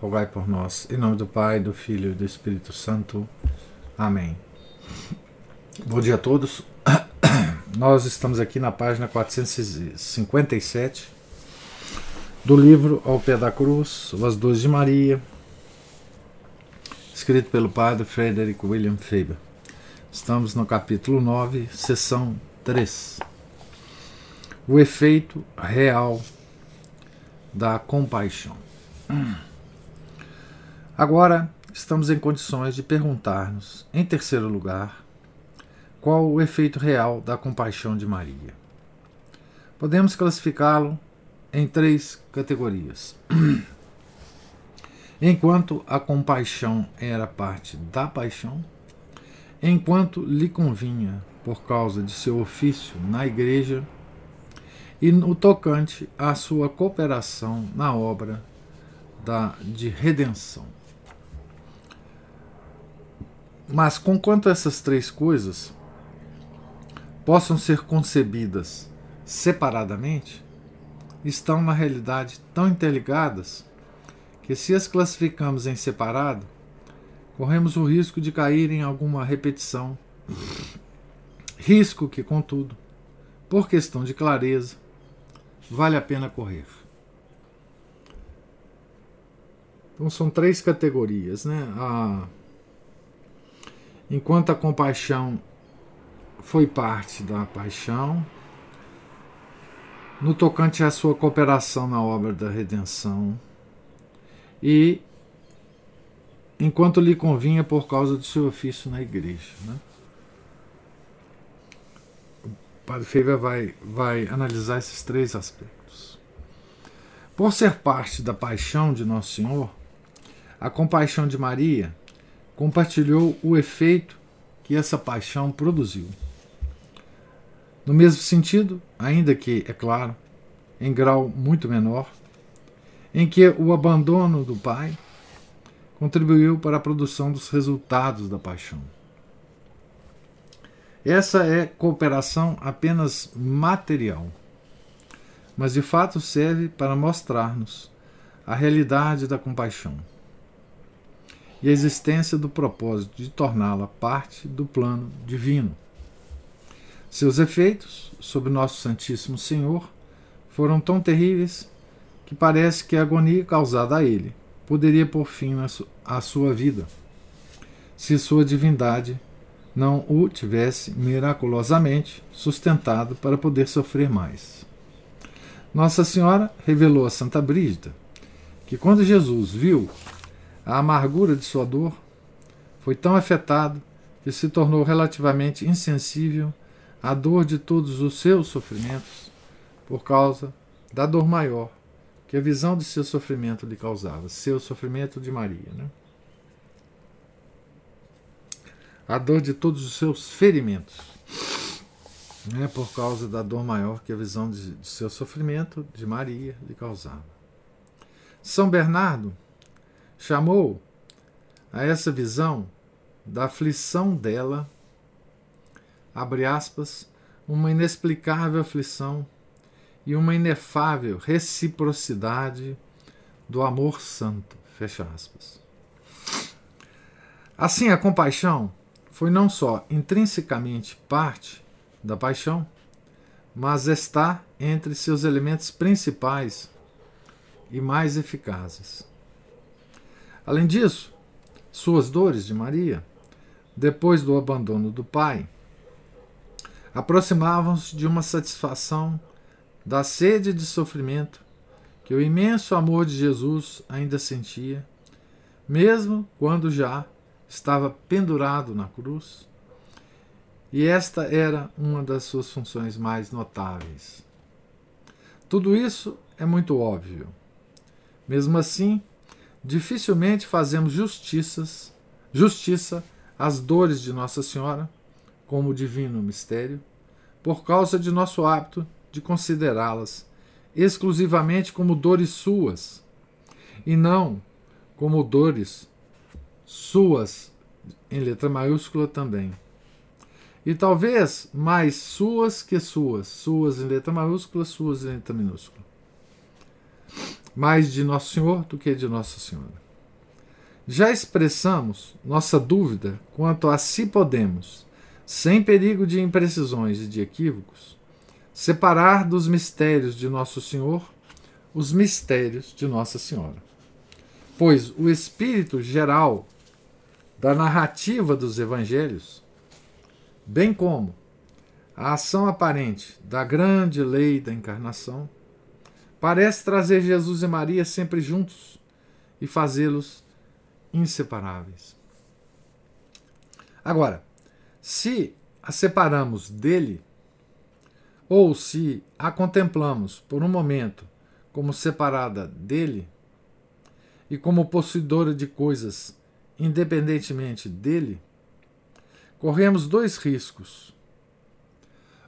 rogai por nós. Em nome do Pai, do Filho e do Espírito Santo. Amém. Bom dia a todos. Nós estamos aqui na página 457 do livro Ao Pé da Cruz, As Dores de Maria, escrito pelo padre Frederick William Faber. Estamos no capítulo 9, sessão 3. O efeito real da compaixão. Agora estamos em condições de perguntar-nos, em terceiro lugar, qual o efeito real da compaixão de Maria. Podemos classificá-lo em três categorias. Enquanto a compaixão era parte da paixão, enquanto lhe convinha por causa de seu ofício na igreja, e no tocante à sua cooperação na obra da, de redenção. Mas, conquanto essas três coisas possam ser concebidas separadamente, estão na realidade tão interligadas que, se as classificamos em separado, corremos o risco de cair em alguma repetição. Risco que, contudo, por questão de clareza, vale a pena correr. Então são três categorias, né? A Enquanto a compaixão foi parte da paixão, no tocante à sua cooperação na obra da redenção, e enquanto lhe convinha por causa do seu ofício na igreja. Né? O Padre Feira vai, vai analisar esses três aspectos. Por ser parte da paixão de Nosso Senhor, a compaixão de Maria compartilhou o efeito que essa paixão produziu. No mesmo sentido, ainda que, é claro, em grau muito menor, em que o abandono do pai contribuiu para a produção dos resultados da paixão. Essa é cooperação apenas material, mas de fato serve para mostrar-nos a realidade da compaixão e a existência do propósito de torná-la parte do plano divino. Seus efeitos sobre nosso Santíssimo Senhor foram tão terríveis que parece que a agonia causada a ele poderia pôr fim à sua vida, se sua divindade não o tivesse miraculosamente sustentado para poder sofrer mais. Nossa Senhora revelou a Santa Brígida que quando Jesus viu a amargura de sua dor foi tão afetado que se tornou relativamente insensível à dor de todos os seus sofrimentos por causa da dor maior que a visão de seu sofrimento lhe causava, seu sofrimento de Maria. Né? A dor de todos os seus ferimentos, né? por causa da dor maior que a visão de, de seu sofrimento de Maria lhe causava. São Bernardo chamou a essa visão da aflição dela, abre aspas, uma inexplicável aflição e uma inefável reciprocidade do amor santo, fecha aspas. Assim, a compaixão foi não só intrinsecamente parte da paixão, mas está entre seus elementos principais e mais eficazes. Além disso, suas dores de Maria, depois do abandono do pai, aproximavam-se de uma satisfação da sede de sofrimento que o imenso amor de Jesus ainda sentia, mesmo quando já estava pendurado na cruz. E esta era uma das suas funções mais notáveis. Tudo isso é muito óbvio. Mesmo assim, dificilmente fazemos justiças justiça às dores de Nossa Senhora, como divino mistério, por causa de nosso hábito de considerá-las exclusivamente como dores suas, e não como dores suas, em letra maiúscula também. E talvez mais suas que suas, suas em letra maiúscula, suas em letra minúscula. Mais de Nosso Senhor do que de Nossa Senhora. Já expressamos nossa dúvida quanto a se podemos, sem perigo de imprecisões e de equívocos, separar dos mistérios de Nosso Senhor os mistérios de Nossa Senhora. Pois o espírito geral da narrativa dos evangelhos, bem como a ação aparente da grande lei da encarnação, parece trazer Jesus e Maria sempre juntos e fazê-los inseparáveis. Agora, se a separamos dele, ou se a contemplamos por um momento como separada dele e como possuidora de coisas independentemente dele, corremos dois riscos.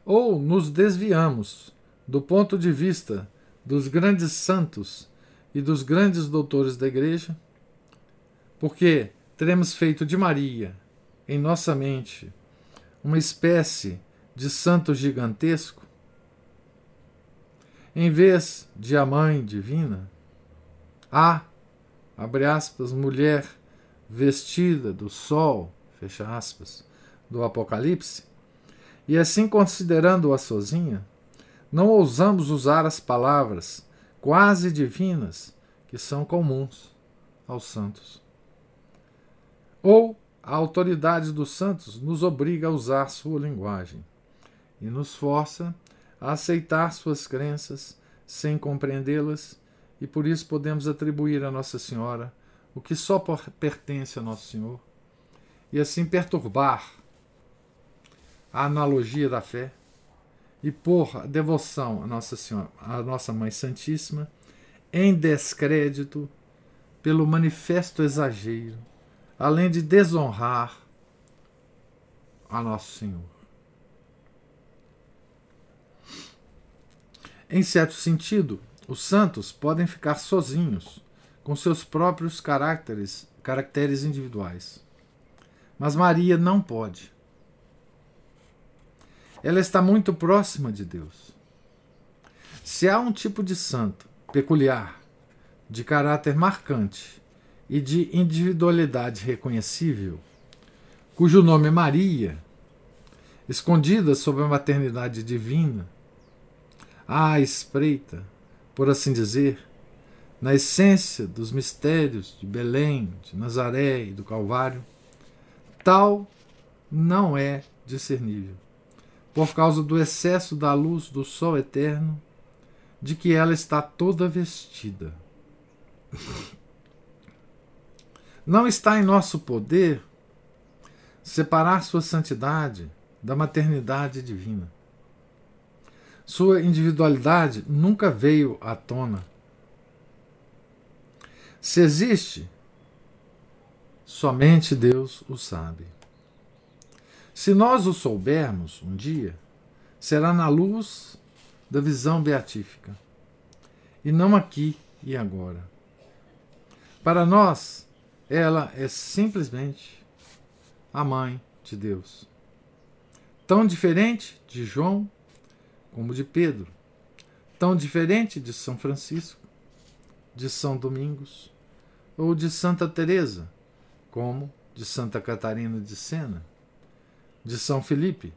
Ou nos desviamos do ponto de vista dos grandes santos e dos grandes doutores da Igreja, porque teremos feito de Maria, em nossa mente, uma espécie de santo gigantesco, em vez de a mãe divina, a, abre aspas, mulher vestida do sol, fecha aspas, do Apocalipse, e assim considerando-a sozinha, não ousamos usar as palavras quase divinas que são comuns aos santos. Ou a autoridade dos santos nos obriga a usar sua linguagem e nos força a aceitar suas crenças sem compreendê-las, e por isso podemos atribuir a Nossa Senhora o que só pertence a Nosso Senhor, e assim perturbar a analogia da fé e pôr a devoção à Nossa Senhora, à Nossa Mãe Santíssima, em descrédito pelo manifesto exagero, além de desonrar a Nosso Senhor. Em certo sentido, os santos podem ficar sozinhos com seus próprios caracteres, caracteres individuais. Mas Maria não pode. Ela está muito próxima de Deus. Se há um tipo de santo peculiar, de caráter marcante e de individualidade reconhecível, cujo nome é Maria, escondida sob a maternidade divina, à espreita, por assim dizer, na essência dos mistérios de Belém, de Nazaré e do Calvário, tal não é discernível, por causa do excesso da luz do sol eterno, de que ela está toda vestida. Não está em nosso poder separar sua santidade da maternidade divina. Sua individualidade nunca veio à tona se existe, somente Deus o sabe. Se nós o soubermos um dia, será na luz da visão beatífica, e não aqui e agora. Para nós, ela é simplesmente a mãe de Deus. Tão diferente de João como de Pedro, tão diferente de São Francisco, de São Domingos, ou de Santa Teresa, como de Santa Catarina de Sena, de São Felipe,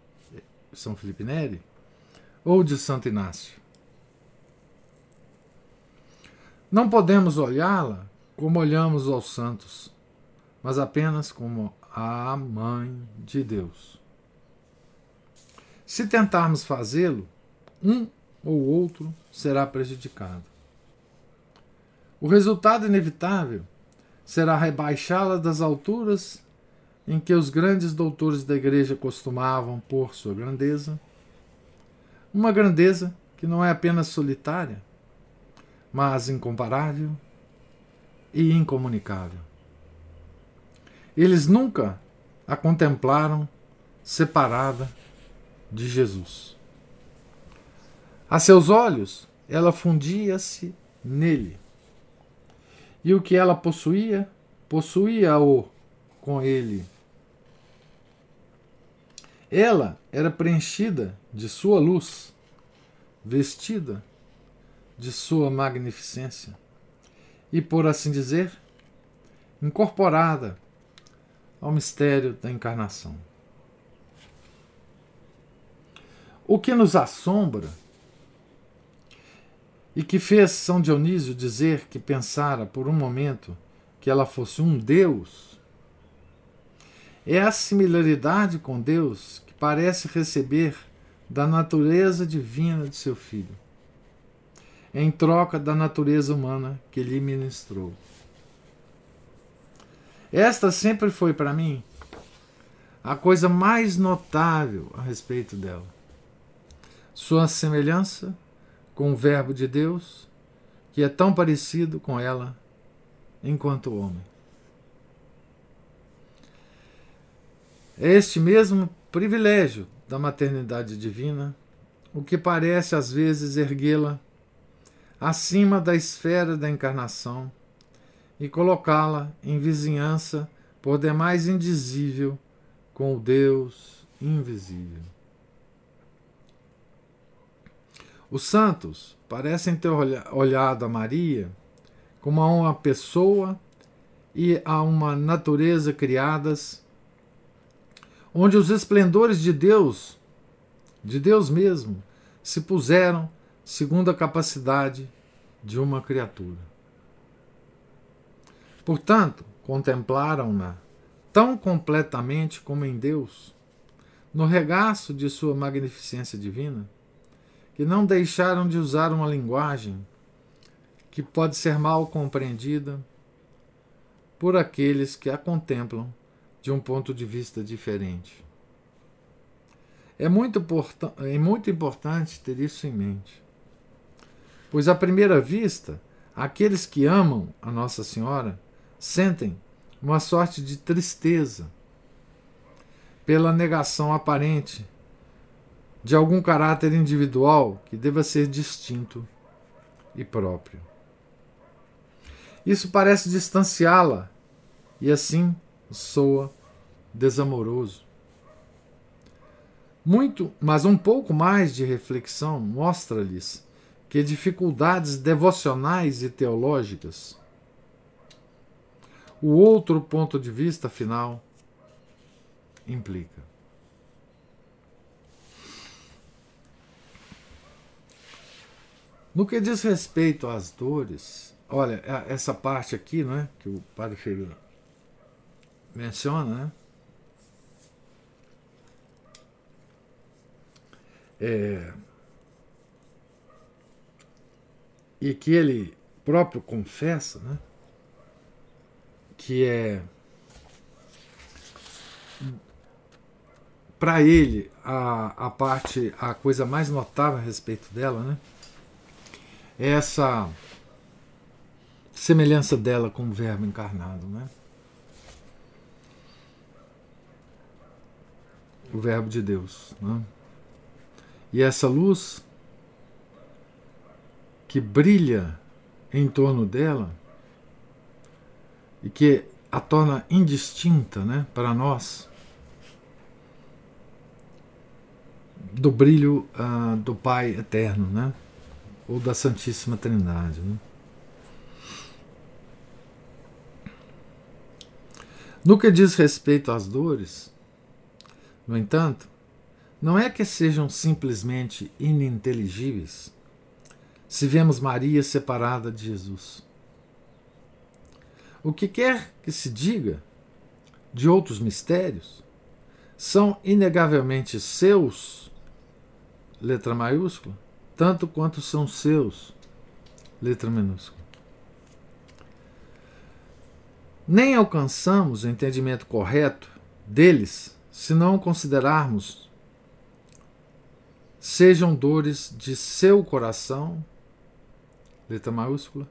São Felipe Neri, ou de Santo Inácio. Não podemos olhá-la como olhamos aos santos, mas apenas como a mãe de Deus. Se tentarmos fazê-lo, um ou outro será prejudicado. O resultado inevitável será rebaixá-la das alturas em que os grandes doutores da igreja costumavam pôr sua grandeza, uma grandeza que não é apenas solitária, mas incomparável e incomunicável. Eles nunca a contemplaram separada de Jesus. A seus olhos, ela fundia-se nele. E o que ela possuía, possuía-o com ele. Ela era preenchida de sua luz, vestida de sua magnificência e, por assim dizer, incorporada ao mistério da encarnação. O que nos assombra e que fez São Dionísio dizer que pensara por um momento que ela fosse um Deus é a similaridade com Deus parece receber da natureza divina de seu filho, em troca da natureza humana que lhe ministrou. Esta sempre foi para mim a coisa mais notável a respeito dela. Sua semelhança com o Verbo de Deus, que é tão parecido com ela enquanto homem. É este mesmo privilégio da maternidade divina o que parece às vezes erguê-la acima da esfera da encarnação e colocá-la em vizinhança por demais indizível com o Deus invisível. Os santos parecem ter olhado a Maria como a uma pessoa e a uma natureza criadas, onde os esplendores de Deus, de Deus mesmo, se puseram segundo a capacidade de uma criatura. Portanto, contemplaram-na tão completamente como em Deus, no regaço de sua magnificência divina, que não deixaram de usar uma linguagem que pode ser mal compreendida por aqueles que a contemplam de um ponto de vista diferente. É muito, é muito importante ter isso em mente, pois à primeira vista, aqueles que amam a Nossa Senhora sentem uma sorte de tristeza pela negação aparente de algum caráter individual que deva ser distinto e próprio. Isso parece distanciá-la e assim soa desamoroso. Muito, mas um pouco mais de reflexão mostra-lhes que dificuldades devocionais e teológicas, o outro ponto de vista final implica. No que diz respeito às dores, olha, essa parte aqui, né, que o Padre Filho menciona, né? É, e que ele próprio confessa, né? Que é para ele a, a parte, a coisa mais notável a respeito dela, né? essa semelhança dela com o Verbo encarnado, né? O Verbo de Deus, né? E essa luz que brilha em torno dela e que a torna indistinta, né, para nós do brilho uh, do Pai eterno, né? ou da Santíssima Trindade. Né? No que diz respeito às dores, no entanto, não é que sejam simplesmente ininteligíveis se vemos Maria separada de Jesus. O que quer que se diga de outros mistérios são inegavelmente seus, letra maiúscula, tanto quanto são seus, letra minúscula. Nem alcançamos o entendimento correto deles se não considerarmos sejam dores de seu coração, letra maiúscula,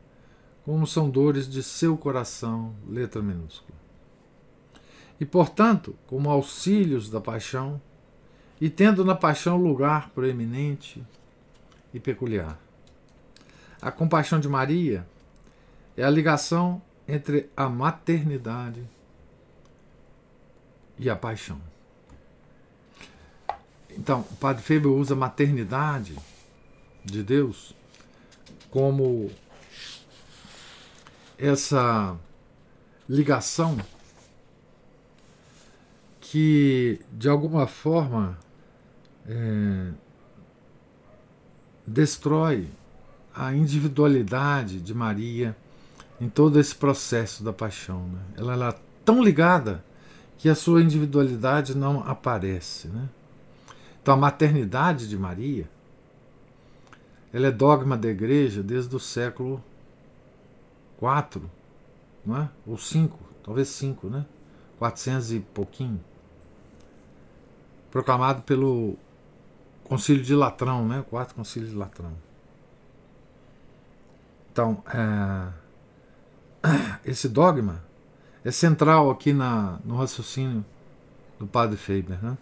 como são dores de seu coração, letra minúscula. E, portanto, como auxílios da paixão, e tendo na paixão lugar proeminente e peculiar. A compaixão de Maria é a ligação entre a maternidade e a paixão. Então, o Padre Feber usa a maternidade de Deus como essa ligação que, de alguma forma, é, destrói a individualidade de Maria em todo esse processo da paixão. Né? Ela, ela é tão ligada que a sua individualidade não aparece. Né? Então, a maternidade de Maria ela é dogma da igreja desde o século IV, não é? ou 5, talvez 5, né? 400 e pouquinho. Proclamado pelo Concílio de Latrão, né? o quarto Concílio de Latrão. Então, é, esse dogma é central aqui na, no raciocínio do padre Faber. Né?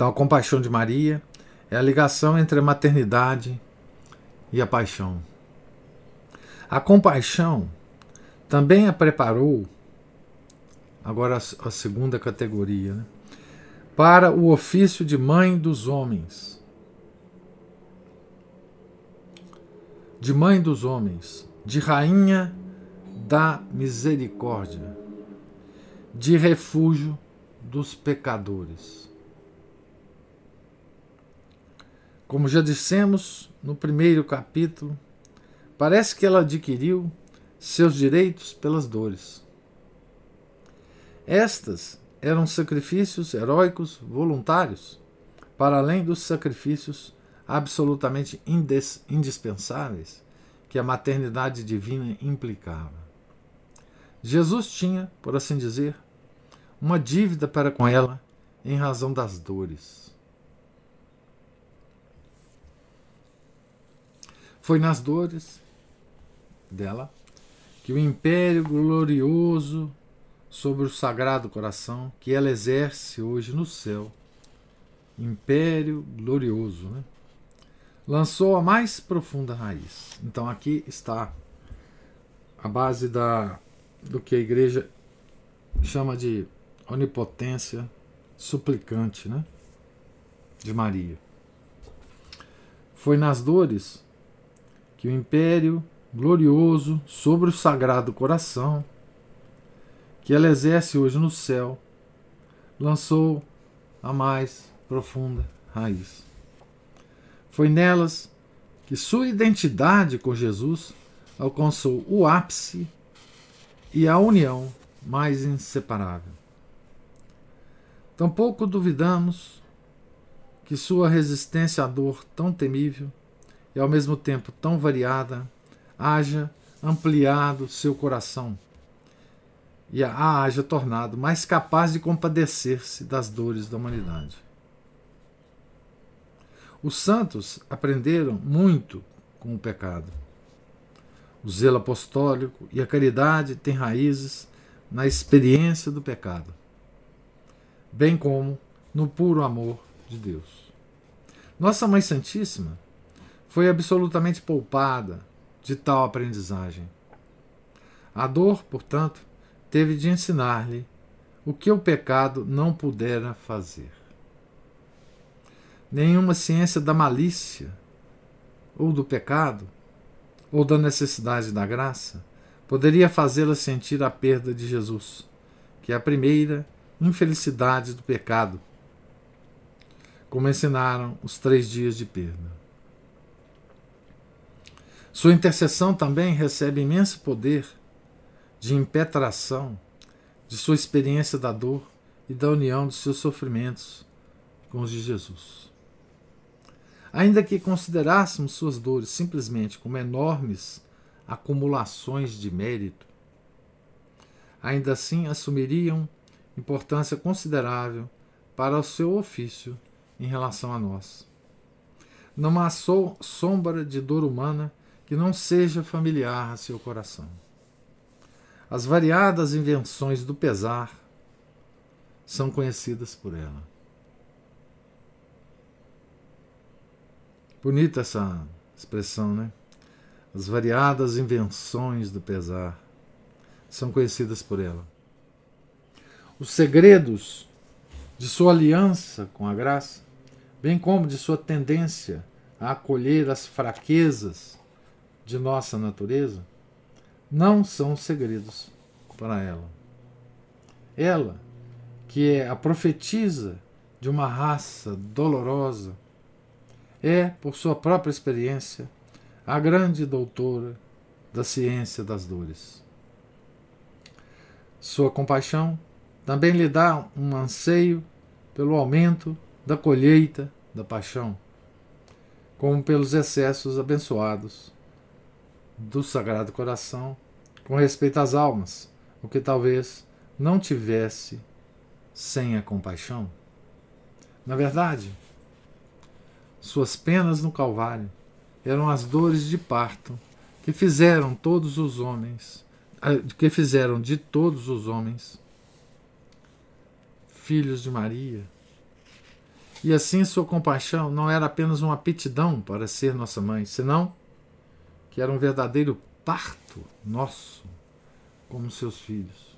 Então, a compaixão de Maria é a ligação entre a maternidade e a paixão. A compaixão também a preparou, agora a segunda categoria, né? para o ofício de mãe dos homens. De mãe dos homens, de rainha da misericórdia, de refúgio dos pecadores. Como já dissemos no primeiro capítulo, parece que ela adquiriu seus direitos pelas dores. Estas eram sacrifícios heróicos voluntários, para além dos sacrifícios absolutamente indispensáveis que a maternidade divina implicava. Jesus tinha, por assim dizer, uma dívida para com ela em razão das dores. Foi nas dores dela que o império glorioso sobre o Sagrado Coração que ela exerce hoje no céu, império glorioso, né? lançou a mais profunda raiz. Então aqui está a base da, do que a igreja chama de onipotência suplicante né? de Maria. Foi nas dores que o império glorioso sobre o Sagrado Coração que ela exerce hoje no céu, lançou a mais profunda raiz. Foi nelas que sua identidade com Jesus alcançou o ápice e a união mais inseparável. Tampouco duvidamos que sua resistência à dor tão temível e ao mesmo tempo tão variada haja ampliado seu coração e a haja tornado mais capaz de compadecer-se das dores da humanidade. Os santos aprenderam muito com o pecado. O zelo apostólico e a caridade têm raízes na experiência do pecado, bem como no puro amor de Deus. Nossa Mãe Santíssima foi absolutamente poupada de tal aprendizagem. A dor, portanto, teve de ensinar-lhe o que o pecado não pudera fazer. Nenhuma ciência da malícia, ou do pecado, ou da necessidade da graça, poderia fazê-la sentir a perda de Jesus, que é a primeira infelicidade do pecado, como ensinaram os três dias de perda. Sua intercessão também recebe imenso poder de impetração de sua experiência da dor e da união de seus sofrimentos com os de Jesus. Ainda que considerássemos suas dores simplesmente como enormes acumulações de mérito, ainda assim assumiriam importância considerável para o seu ofício em relação a nós. Não há sombra de dor humana que não seja familiar a seu coração. as variadas invenções do pesar são conhecidas por ela. Bonita essa expressão, né? As variadas invenções do pesar são conhecidas por ela. Os segredos de sua aliança com a graça, bem como de sua tendência a acolher as fraquezas de nossa natureza, não são segredos para ela. Ela, que é a profetisa de uma raça dolorosa, é, por sua própria experiência, a grande doutora da ciência das dores. Sua compaixão também lhe dá um anseio pelo aumento da colheita da paixão, como pelos excessos abençoados do Sagrado Coração com respeito às almas, o que talvez não tivesse sem a compaixão. Na verdade, suas penas no Calvário eram as dores de parto que fizeram todos os homens, ah, que fizeram de todos os homens filhos de Maria. E assim sua compaixão não era apenas uma aptidão para ser nossa mãe, senão que era um verdadeiro parto nosso como seus filhos.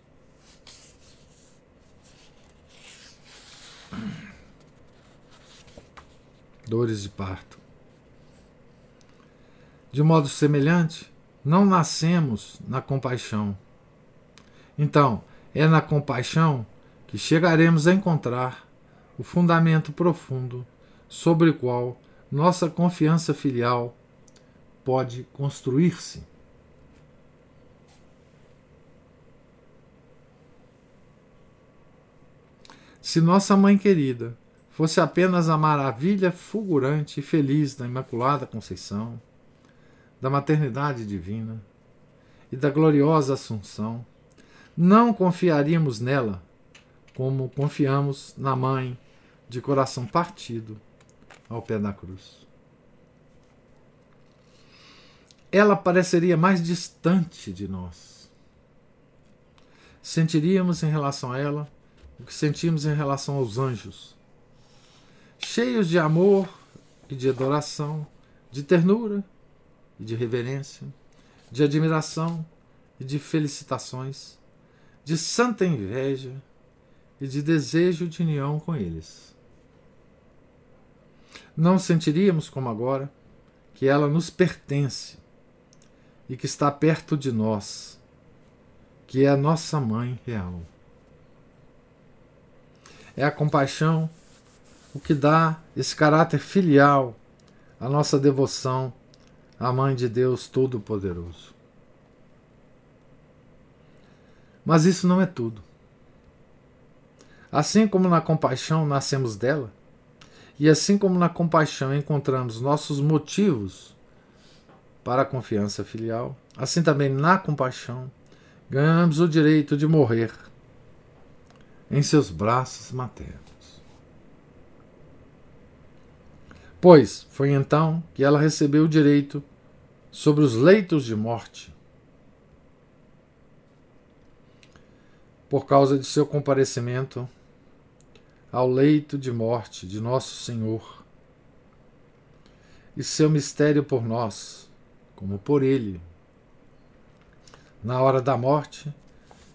Dores de parto. De modo semelhante, não nascemos na compaixão. Então, é na compaixão que chegaremos a encontrar o fundamento profundo sobre o qual nossa confiança filial pode construir-se. Se nossa mãe querida fosse apenas a maravilha fulgurante e feliz da Imaculada Conceição, da maternidade divina e da gloriosa Assunção, não confiaríamos nela como confiamos na mãe de coração partido ao pé da cruz. Ela pareceria mais distante de nós. Sentiríamos em relação a ela o que sentimos em relação aos anjos, cheios de amor e de adoração, de ternura e de reverência, de admiração e de felicitações, de santa inveja e de desejo de união com eles. Não sentiríamos como agora que ela nos pertence e que está perto de nós, que é a nossa mãe real. É a compaixão o que dá esse caráter filial à nossa devoção à Mãe de Deus Todo-Poderoso. Mas isso não é tudo. Assim como na compaixão nascemos dela, e assim como na compaixão encontramos nossos motivos para a confiança filial, assim também na compaixão ganhamos o direito de morrer em seus braços maternos. Pois foi então que ela recebeu o direito sobre os leitos de morte, por causa de seu comparecimento ao leito de morte de Nosso Senhor e seu mistério por nós, como por Ele. Na hora da morte,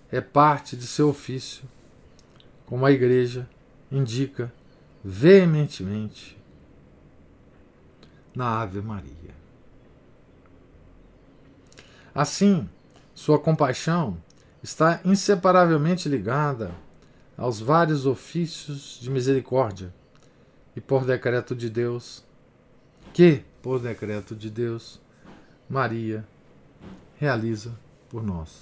é parte de seu ofício, como a Igreja indica veementemente na Ave Maria. Assim, sua compaixão está inseparavelmente ligada aos vários ofícios de misericórdia e por decreto de Deus, que, por decreto de Deus, Maria realiza por nós.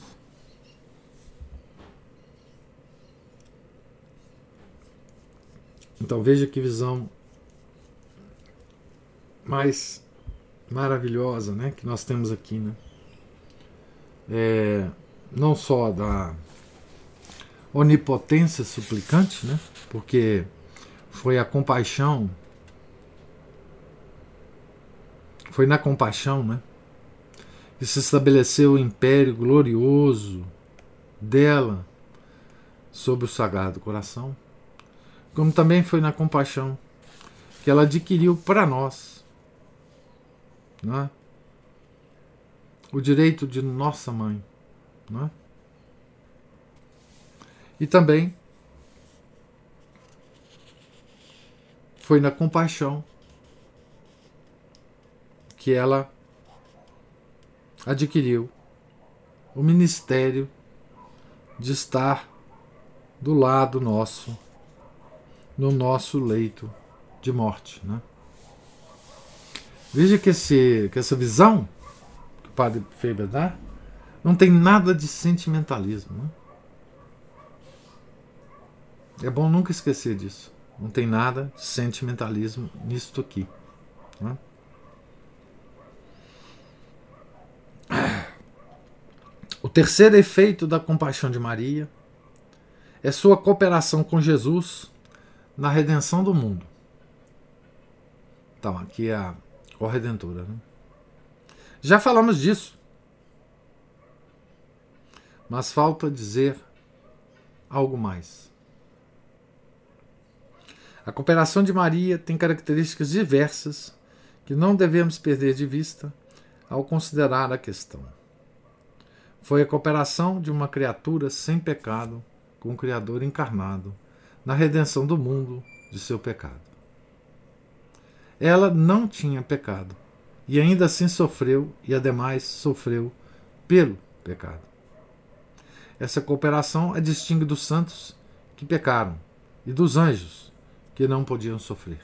Então veja que visão mais maravilhosa né, que nós temos aqui. Né? É, não só da onipotência suplicante, né? Porque foi a compaixão, foi na compaixão, né? Se estabeleceu o império glorioso dela sobre o Sagrado Coração, como também foi na compaixão que ela adquiriu para nós é? o direito de nossa mãe. É? E também foi na compaixão que ela adquiriu o ministério de estar do lado nosso, no nosso leito de morte. Né? Veja que, esse, que essa visão que o padre Faber dá não tem nada de sentimentalismo. Né? É bom nunca esquecer disso. Não tem nada de sentimentalismo nisto aqui. Né? O terceiro efeito da compaixão de Maria é sua cooperação com Jesus na redenção do mundo. Então, aqui é a corredentora. Né? Já falamos disso. Mas falta dizer algo mais. A cooperação de Maria tem características diversas que não devemos perder de vista ao considerar a questão. Foi a cooperação de uma criatura sem pecado com o Criador encarnado na redenção do mundo de seu pecado. Ela não tinha pecado e ainda assim sofreu e ademais sofreu pelo pecado. Essa cooperação a distingue dos santos que pecaram e dos anjos que não podiam sofrer.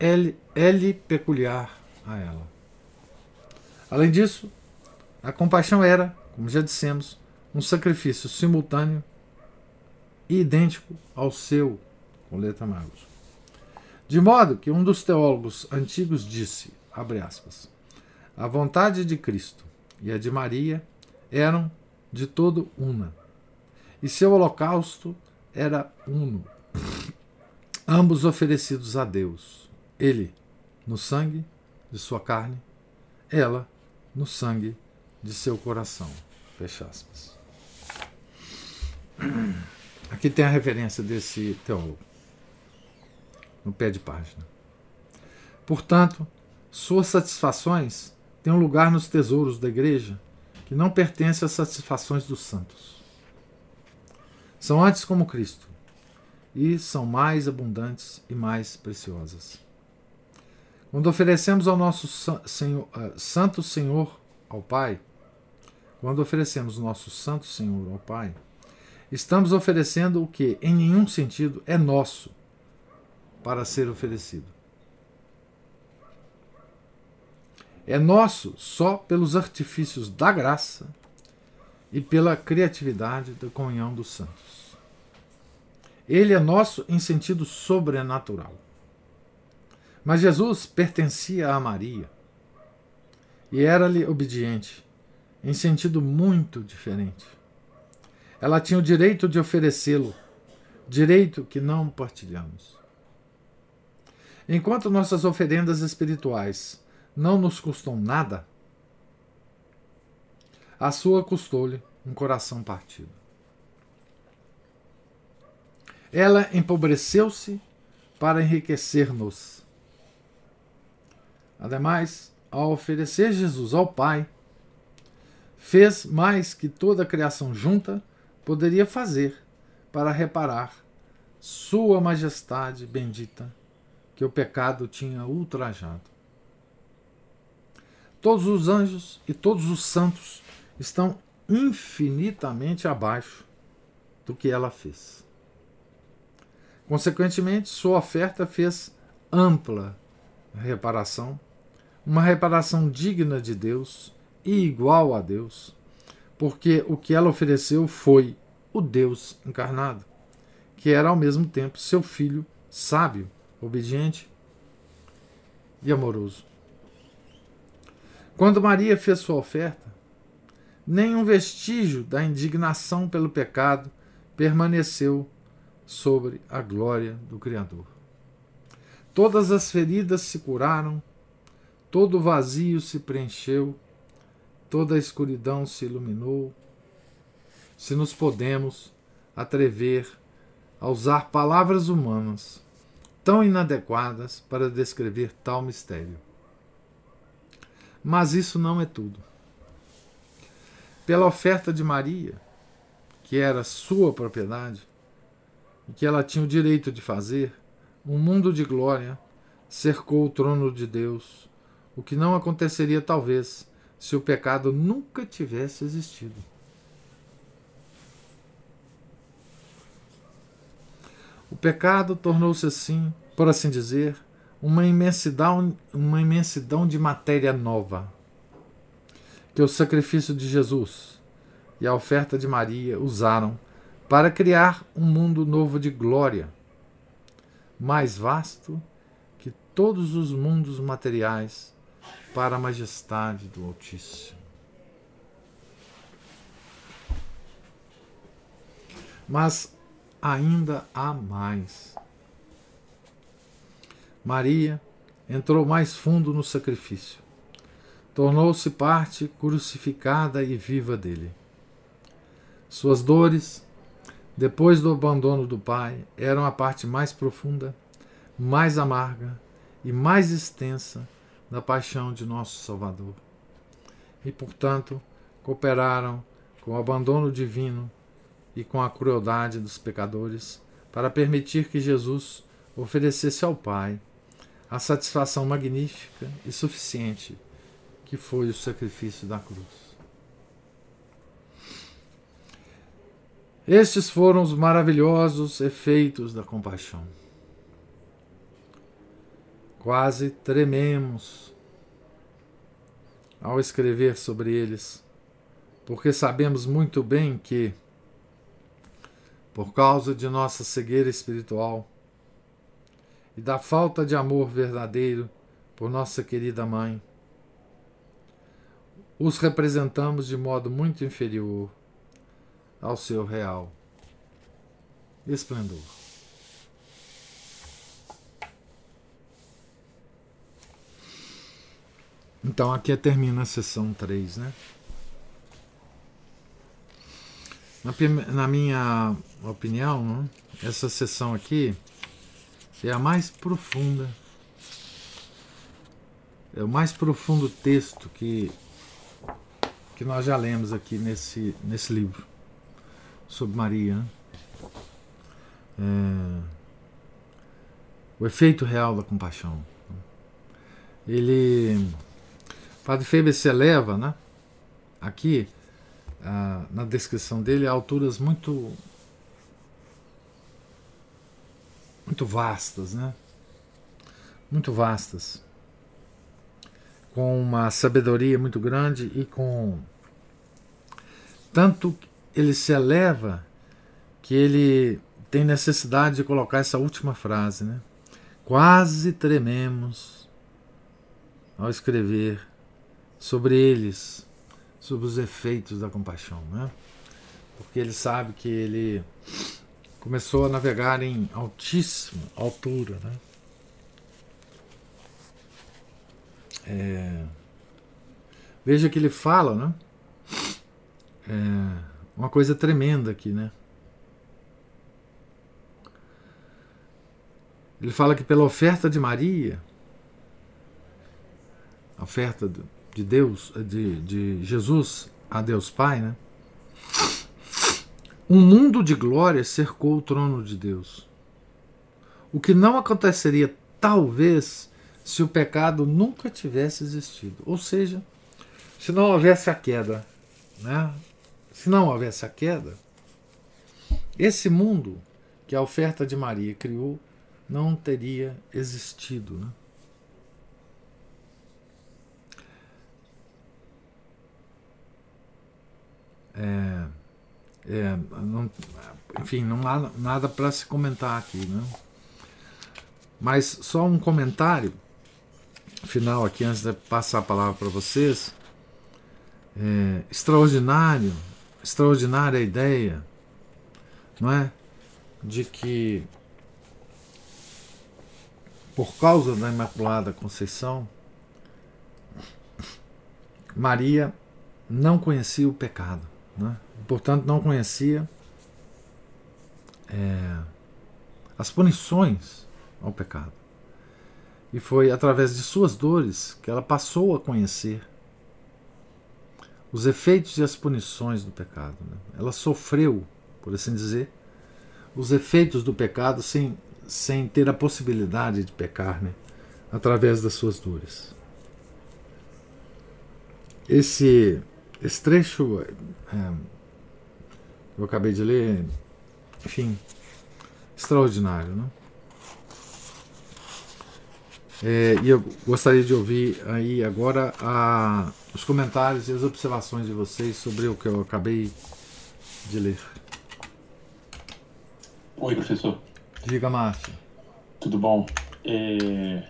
É-lhe peculiar a ela. Além disso, a compaixão era, como já dissemos, um sacrifício simultâneo e idêntico ao seu, com letra maiúscula. De modo que um dos teólogos antigos disse, aspas, a vontade de Cristo e a de Maria eram de todo una, e seu holocausto era uno, ambos oferecidos a Deus, ele no sangue de sua carne, ela no sangue de seu coração. Fecha aspas. Aqui tem a referência desse teólogo, no pé de página. Portanto, suas satisfações têm um lugar nos tesouros da igreja que não pertence às satisfações dos santos. São antes como Cristo e são mais abundantes e mais preciosas. Quando oferecemos ao nosso Senhor, uh, Santo Senhor ao Pai, quando oferecemos o nosso Santo Senhor ao Pai, estamos oferecendo o que, em nenhum sentido, é nosso para ser oferecido. É nosso só pelos artifícios da graça e pela criatividade da comunhão dos santos. Ele é nosso em sentido sobrenatural. Mas Jesus pertencia a Maria e era-lhe obediente, em sentido muito diferente. Ela tinha o direito de oferecê-lo, direito que não partilhamos. Enquanto nossas oferendas espirituais não nos custam nada, a sua custou-lhe um coração partido. Ela empobreceu-se para enriquecer-nos Ademais, ao oferecer Jesus ao Pai, fez mais que toda a criação junta poderia fazer para reparar Sua Majestade bendita que o pecado tinha ultrajado. Todos os anjos e todos os santos estão infinitamente abaixo do que ela fez. Consequentemente, sua oferta fez ampla reparação uma reparação digna de Deus e igual a Deus, porque o que ela ofereceu foi o Deus encarnado, que era ao mesmo tempo seu filho sábio, obediente e amoroso. Quando Maria fez sua oferta, nenhum vestígio da indignação pelo pecado permaneceu sobre a glória do Criador. Todas as feridas se curaram todo vazio se preencheu toda a escuridão se iluminou, se nos podemos atrever a usar palavras humanas tão inadequadas para descrever tal mistério. Mas isso não é tudo. Pela oferta de Maria, que era sua propriedade, e que ela tinha o direito de fazer, um mundo de glória cercou o trono de Deus, o que não aconteceria talvez se o pecado nunca tivesse existido. O pecado tornou-se assim, por assim dizer, uma imensidão, uma imensidão de matéria nova, que o sacrifício de Jesus e a oferta de Maria usaram para criar um mundo novo de glória, mais vasto que todos os mundos materiais para a majestade do Altíssimo. Mas ainda há mais. Maria entrou mais fundo no sacrifício. Tornou-se parte crucificada e viva dele. Suas dores, depois do abandono do Pai, eram a parte mais profunda, mais amarga e mais extensa da paixão de nosso Salvador. E, portanto, cooperaram com o abandono divino e com a crueldade dos pecadores para permitir que Jesus oferecesse ao Pai a satisfação magnífica e suficiente que foi o sacrifício da cruz. Estes foram os maravilhosos efeitos da compaixão. Quase trememos ao escrever sobre eles, porque sabemos muito bem que, por causa de nossa cegueira espiritual e da falta de amor verdadeiro por nossa querida mãe, os representamos de modo muito inferior ao seu real esplendor. Então aqui termina a sessão 3, né? Na, na minha opinião, né, essa sessão aqui é a mais profunda, é o mais profundo texto que, que nós já lemos aqui nesse, nesse livro sobre Maria. Né? É, o efeito real da compaixão. Ele Padre Feber se eleva, né? Aqui, ah, na descrição dele, a alturas muito muito vastas, né? Muito vastas. Com uma sabedoria muito grande e com tanto ele se eleva que ele tem necessidade de colocar essa última frase, né? Quase trememos ao escrever sobre eles, sobre os efeitos da compaixão, né? Porque ele sabe que ele começou a navegar em altíssima altura, né? É, veja que ele fala, né? É, uma coisa tremenda aqui, né? Ele fala que pela oferta de Maria, a oferta de Deus, de, de Jesus a Deus Pai, né? Um mundo de glória cercou o trono de Deus. O que não aconteceria, talvez, se o pecado nunca tivesse existido. Ou seja, se não houvesse a queda. Né? Se não houvesse a queda, esse mundo que a oferta de Maria criou não teria existido. Né? É, não, enfim, não há nada para se comentar aqui. Né? Mas só um comentário final aqui, antes de passar a palavra para vocês. É, extraordinário, extraordinária ideia, não é? De que por causa da Imaculada Conceição, Maria não conhecia o pecado, né? Portanto não conhecia é, as punições ao pecado. E foi através de suas dores que ela passou a conhecer os efeitos e as punições do pecado. Né? Ela sofreu, por assim dizer, os efeitos do pecado sem, sem ter a possibilidade de pecar, né? através das suas dores. Esse, esse trecho é, eu acabei de ler, enfim, extraordinário. Né? É, e eu gostaria de ouvir aí agora a, os comentários e as observações de vocês sobre o que eu acabei de ler. Oi, professor. Diga, Márcio. Tudo bom? É,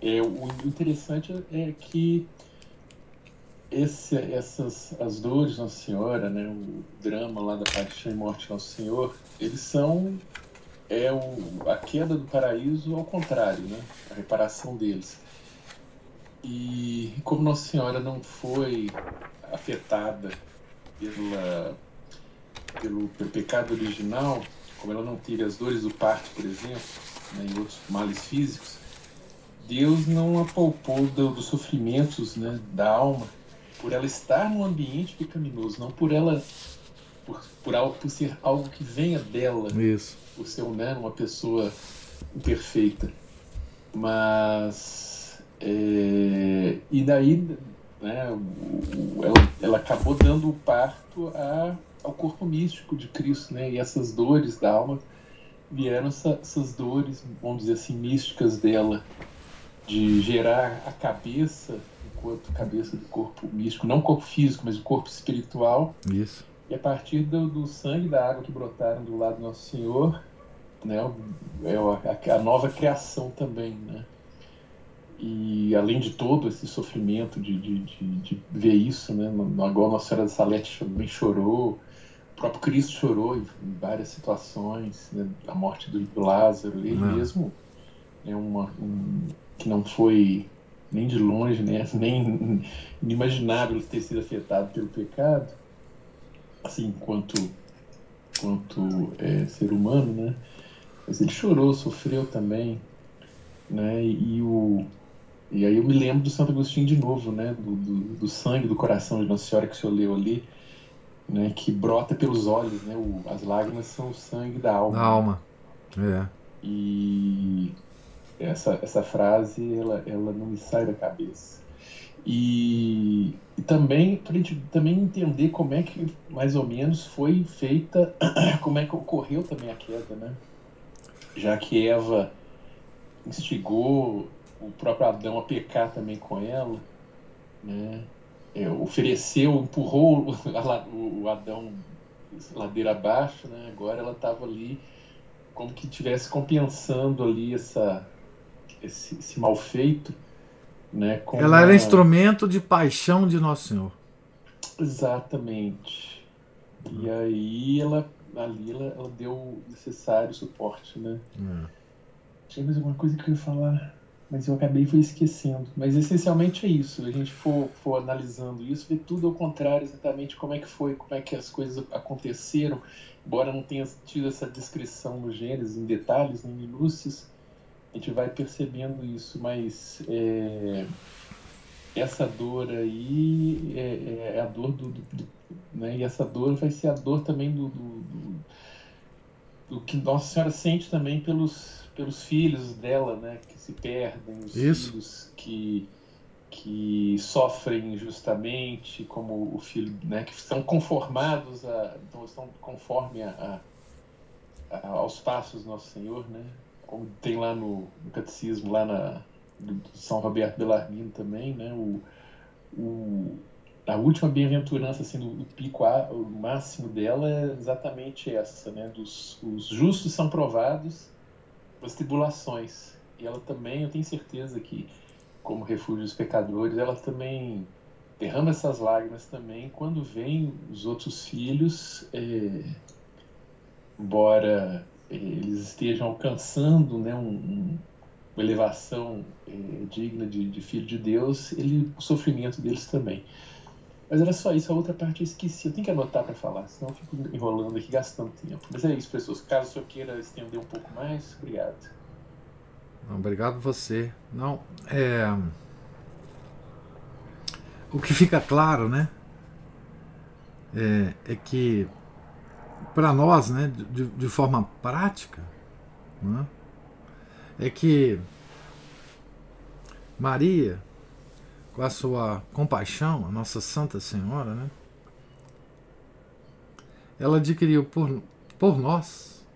é, o interessante é que esse, essas as dores Nossa Senhora, né, o drama lá da paixão e morte Nosso Senhor, eles são é o, a queda do paraíso ao contrário, né, a reparação deles. E como Nossa Senhora não foi afetada pela, pelo, pelo pecado original, como ela não teve as dores do parto, por exemplo, né, e outros males físicos, Deus não a poupou do, dos sofrimentos né, da alma por ela estar num ambiente pecaminoso, não por ela por, por, algo, por ser algo que venha dela, Isso. por ser né, uma pessoa imperfeita. Mas é, e daí né, ela, ela acabou dando o parto a, ao corpo místico de Cristo, né? E essas dores da alma vieram essa, essas dores, vamos dizer assim, místicas dela, de gerar a cabeça enquanto cabeça do corpo místico, não o corpo físico, mas o corpo espiritual. Isso. E a partir do, do sangue e da água que brotaram do lado do Nosso Senhor, né, é a, a nova criação também, né? E além de todo esse sofrimento de, de, de, de ver isso, né? Agora Nossa Senhora da Salete também chorou, o próprio Cristo chorou em várias situações, né? a morte do Lázaro, ele não. mesmo é uma, um, que não foi nem de longe, né? nem inimaginável ter sido afetado pelo pecado, assim, quanto, quanto é, ser humano, né? Mas ele chorou, sofreu também, né? E, o, e aí eu me lembro do Santo Agostinho de novo, né? Do, do, do sangue do coração de Nossa Senhora que o senhor leu ali, né? Que brota pelos olhos, né? O, as lágrimas são o sangue da alma. Da alma, é. E essa, essa frase, ela, ela não me sai da cabeça. E, e também para a gente também entender como é que mais ou menos foi feita, como é que ocorreu também a queda, né? Já que Eva instigou o próprio Adão a pecar também com ela, né? É, ofereceu, empurrou o, o Adão ladeira abaixo, né? Agora ela estava ali como que tivesse compensando ali essa esse, esse mal feito, né? ela era instrumento de paixão de Nosso Senhor. Exatamente. E aí ela ali ela, ela deu o necessário suporte, né? Hum. Tinha mais alguma coisa que eu ia falar, mas eu acabei foi esquecendo. Mas essencialmente é isso. A gente for, for analisando isso, ver tudo ao contrário, exatamente como é que foi, como é que as coisas aconteceram, embora não tenha tido essa descrição no Gênesis em detalhes, em minúcias, a gente vai percebendo isso, mas é, essa dor aí é, é a dor do, do, do, né? E essa dor vai ser a dor também do, do, do, que Nossa Senhora sente também pelos, pelos filhos dela, né? Que se perdem, os isso. filhos que que sofrem injustamente, como o filho, né, que estão conformados a, estão conforme a, a, a, aos passos do Nosso Senhor, né? Como tem lá no, no catecismo, lá na, do, São Roberto Bellarmino também, né? O, o, a última bem-aventurança, assim, do, pico a, o máximo dela é exatamente essa, né? Dos, os justos são provados das tribulações. E ela também, eu tenho certeza que, como refúgio dos pecadores, ela também derrama essas lágrimas também quando vem os outros filhos, é, embora eles estejam alcançando né, um, um, uma elevação é, digna de, de, filho de Deus, ele, o sofrimento deles também. Mas era só isso, a outra parte eu esqueci. Eu tenho que anotar para falar, senão eu fico enrolando aqui, gastando tempo. Mas é isso, pessoas. Caso o senhor queira estender um pouco mais, obrigado. Obrigado você. Não, é. O que fica claro, né? É, é que para nós, né, de, de forma prática, né, é que Maria com a sua compaixão, a Nossa Santa Senhora, né? Ela adquiriu por, por nós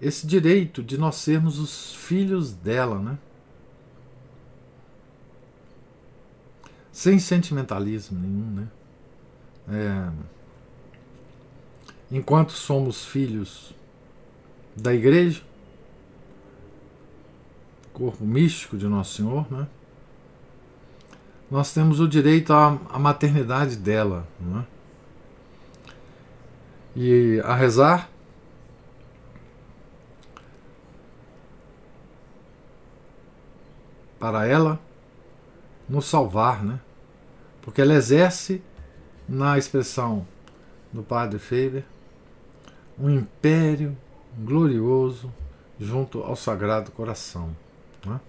esse direito de nós sermos os filhos dela, né? Sem sentimentalismo nenhum, né? É, enquanto somos filhos da igreja, corpo místico de Nosso Senhor, né? nós temos o direito à, à maternidade dela. Não é? E a rezar para ela nos salvar, né? Porque ela exerce, na expressão do padre Faber, um império glorioso junto ao Sagrado Coração. Né?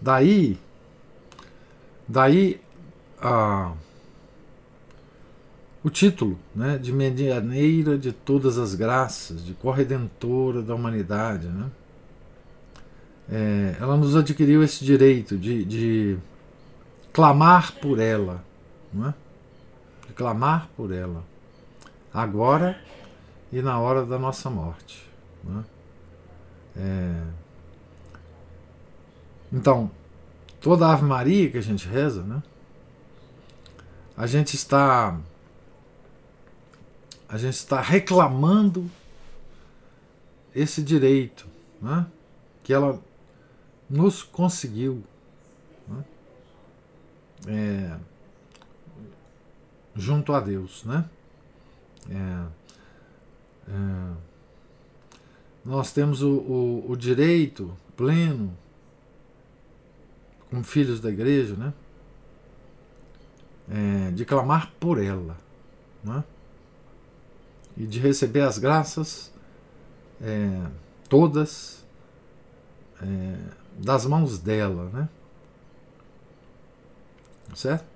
Daí Daí a, o título né, de medianeira de todas as graças, de corredentora da humanidade. Né? É, ela nos adquiriu esse direito de, de clamar por ela, é? de clamar por ela, agora e na hora da nossa morte. É? É, então, toda Ave Maria que a gente reza, né? A gente está a gente está reclamando esse direito, né? Que ela nos conseguiu, né? é, junto a Deus, né? É, nós temos o, o, o direito pleno como filhos da igreja, né? É, de clamar por ela, né? E de receber as graças é, todas é, das mãos dela, né? Certo?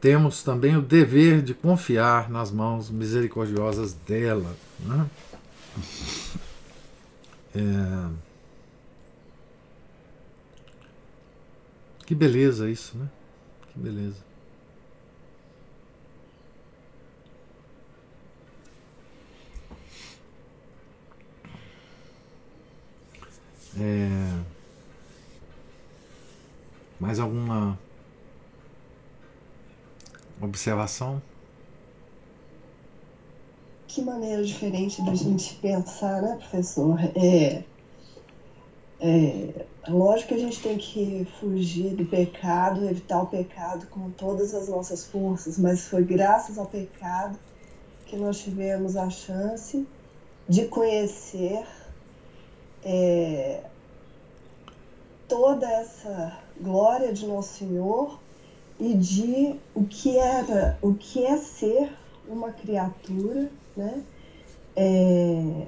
Temos também o dever de confiar nas mãos misericordiosas dela, né? É, Que beleza isso, né? Que beleza. É... Mais alguma observação? Que maneira diferente da gente pensar, né, professor? É, é, lógico que a gente tem que fugir do pecado, evitar o pecado com todas as nossas forças, mas foi graças ao pecado que nós tivemos a chance de conhecer é, toda essa glória de nosso Senhor e de o que era, o que é ser uma criatura, né? É,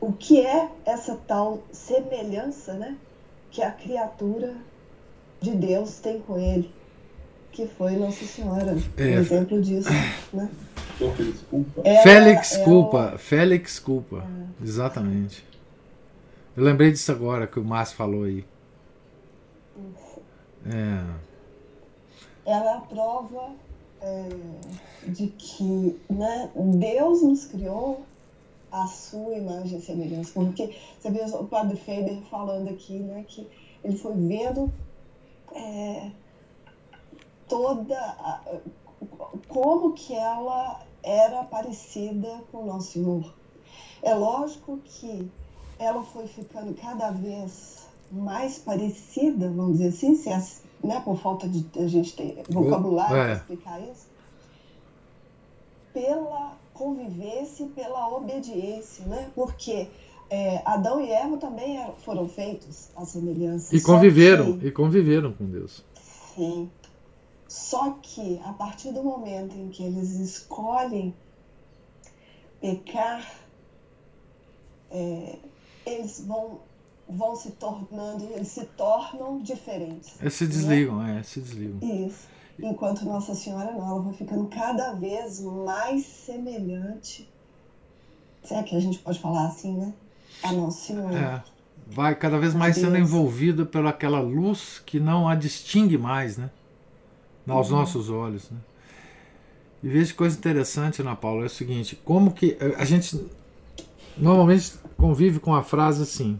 o que é essa tal semelhança né, que a criatura de Deus tem com ele, que foi Nossa Senhora, é. um exemplo disso. Né? Félix Culpa, Félix Culpa, é. exatamente. Eu lembrei disso agora que o Márcio falou aí. É. Ela é a prova é, de que né, Deus nos criou a sua imagem e semelhança. Porque você vê o padre Faber falando aqui, né, que ele foi vendo é, toda a, como que ela era parecida com o nosso Senhor. É lógico que ela foi ficando cada vez mais parecida, vamos dizer assim, se é, né, por falta de a gente ter vocabulário é. para explicar isso, pela convivência e pela obediência, né? Porque é, Adão e Eva também foram feitos à semelhança. E conviveram, que, e conviveram com Deus. Sim. Só que a partir do momento em que eles escolhem pecar, é, eles vão, vão se tornando, eles se tornam diferentes. Eles se desligam, né? é, se desligam. Isso. Enquanto Nossa Senhora não, ela vai ficando cada vez mais semelhante. Será que a gente pode falar assim, né? A Nossa Senhora. É. Vai cada vez mais sendo envolvida pelaquela luz que não a distingue mais, né? Aos uhum. nossos olhos, né? E veja coisa interessante, Ana Paula, é o seguinte, como que a gente normalmente convive com a frase assim: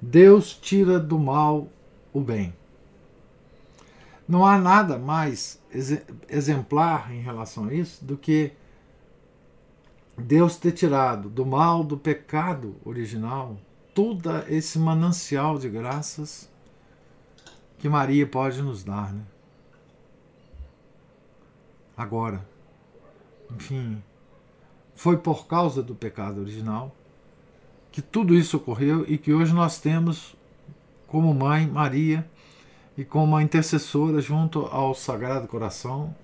Deus tira do mal o bem. Não há nada mais exemplar em relação a isso do que Deus ter tirado do mal, do pecado original, todo esse manancial de graças que Maria pode nos dar. Né? Agora, enfim, foi por causa do pecado original que tudo isso ocorreu e que hoje nós temos como mãe Maria e como uma intercessora junto ao Sagrado Coração.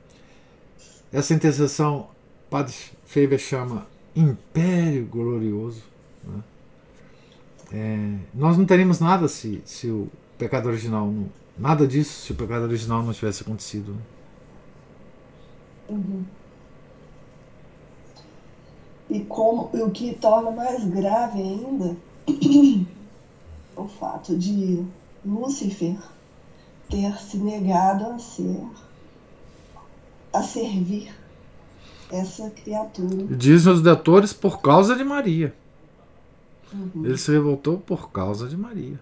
Essa intercessão, Padre Faber chama Império Glorioso. Né? É, nós não teríamos nada se, se o pecado original, não, nada disso se o pecado original não tivesse acontecido. Né? Uhum. E como o que torna mais grave ainda o fato de Lúcifer ter se negado a ser, a servir essa criatura. Dizem os detores por causa de Maria. Uhum. Ele se revoltou por causa de Maria.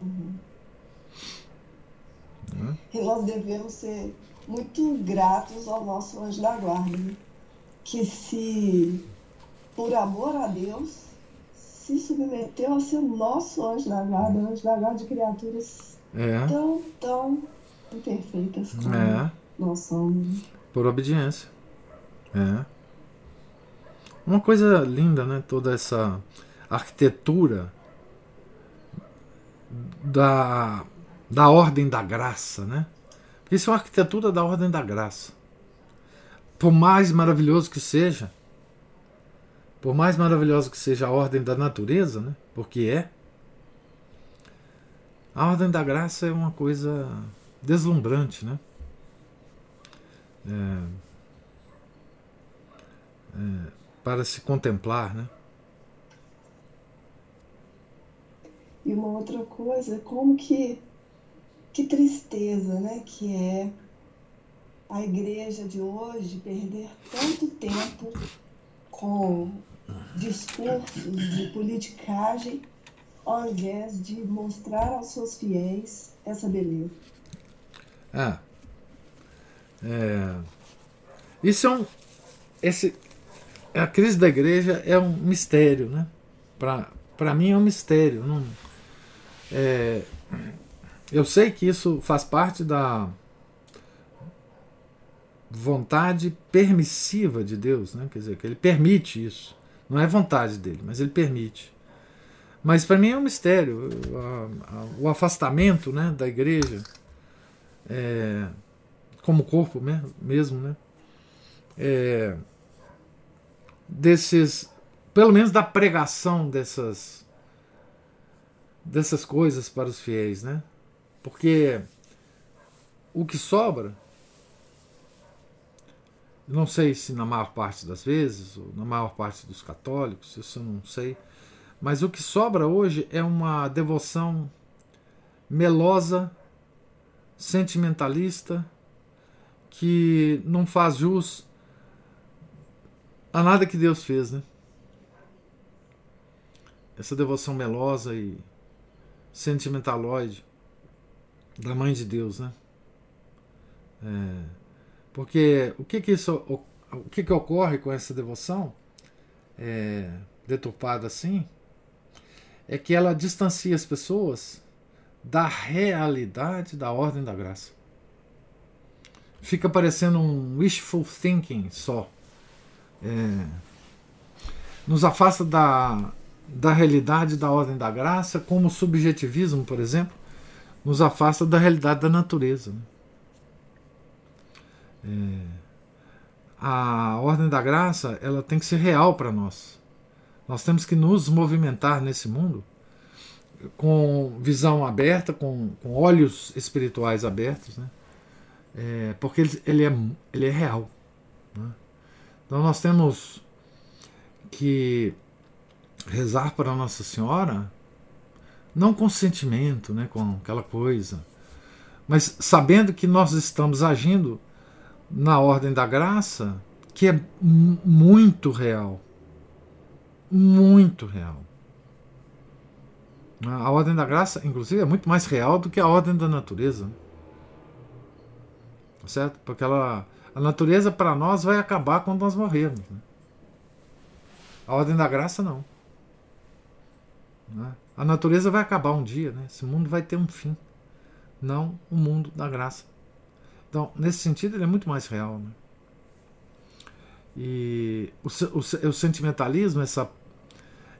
Uhum. Né? E nós devemos ser muito gratos ao nosso anjo da guarda, né? que se, por amor a Deus, se submeteu a ser nosso anjo da guarda, anjo da guarda de criaturas é. tão, tão imperfeitas como é. nós somos. Por obediência. É. Uma coisa linda, né? Toda essa arquitetura da, da ordem da graça, né? Isso é uma arquitetura da ordem da graça. Por mais maravilhoso que seja, por mais maravilhoso que seja a ordem da natureza, né? Porque é. A ordem da graça é uma coisa deslumbrante, né? É, é, para se contemplar, né? E uma outra coisa, como que que tristeza, né, que é a igreja de hoje perder tanto tempo com discursos de politicagem ao invés de mostrar aos seus fiéis essa beleza. Ah, é, isso é um, esse, a crise da igreja é um mistério, né? Para mim é um mistério. Não, é, eu sei que isso faz parte da vontade permissiva de Deus, né? quer dizer, que ele permite isso. Não é vontade dele, mas ele permite. Mas para mim é um mistério o afastamento né, da igreja é, como corpo mesmo, né? É, desses, pelo menos da pregação dessas dessas coisas para os fiéis, né? Porque o que sobra, não sei se na maior parte das vezes, ou na maior parte dos católicos, isso eu não sei, mas o que sobra hoje é uma devoção melosa, sentimentalista, que não faz jus a nada que Deus fez, né? Essa devoção melosa e sentimentaloide da Mãe de Deus, né? É, porque o que que isso, o, que que ocorre com essa devoção é, deturpada assim é que ela distancia as pessoas da realidade da ordem da graça. Fica parecendo um wishful thinking só. É, nos afasta da, da realidade da ordem da graça, como o subjetivismo, por exemplo, nos afasta da realidade da natureza. Né? É, a ordem da graça ela tem que ser real para nós. Nós temos que nos movimentar nesse mundo com visão aberta, com, com olhos espirituais abertos, né? É, porque ele, ele, é, ele é real. Né? Então nós temos que rezar para Nossa Senhora, não com sentimento, né, com aquela coisa, mas sabendo que nós estamos agindo na ordem da graça, que é muito real. Muito real. A ordem da graça, inclusive, é muito mais real do que a ordem da natureza. Né? Certo? Porque ela, a natureza para nós vai acabar quando nós morrermos. Né? A ordem da graça não. Né? A natureza vai acabar um dia, né? esse mundo vai ter um fim. Não o mundo da graça. Então, nesse sentido, ele é muito mais real. Né? E o, o, o sentimentalismo, essa,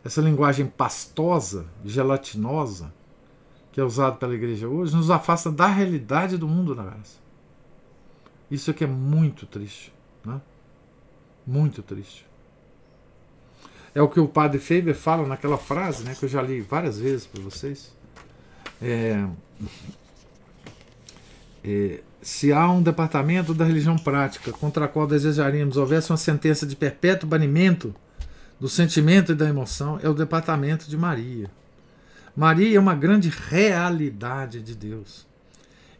essa linguagem pastosa, gelatinosa, que é usada pela igreja hoje, nos afasta da realidade do mundo da graça. Isso aqui é muito triste. Né? Muito triste. É o que o padre Faber fala naquela frase, né, que eu já li várias vezes para vocês. É, é, se há um departamento da religião prática contra a qual desejaríamos houvesse uma sentença de perpétuo banimento do sentimento e da emoção, é o departamento de Maria. Maria é uma grande realidade de Deus.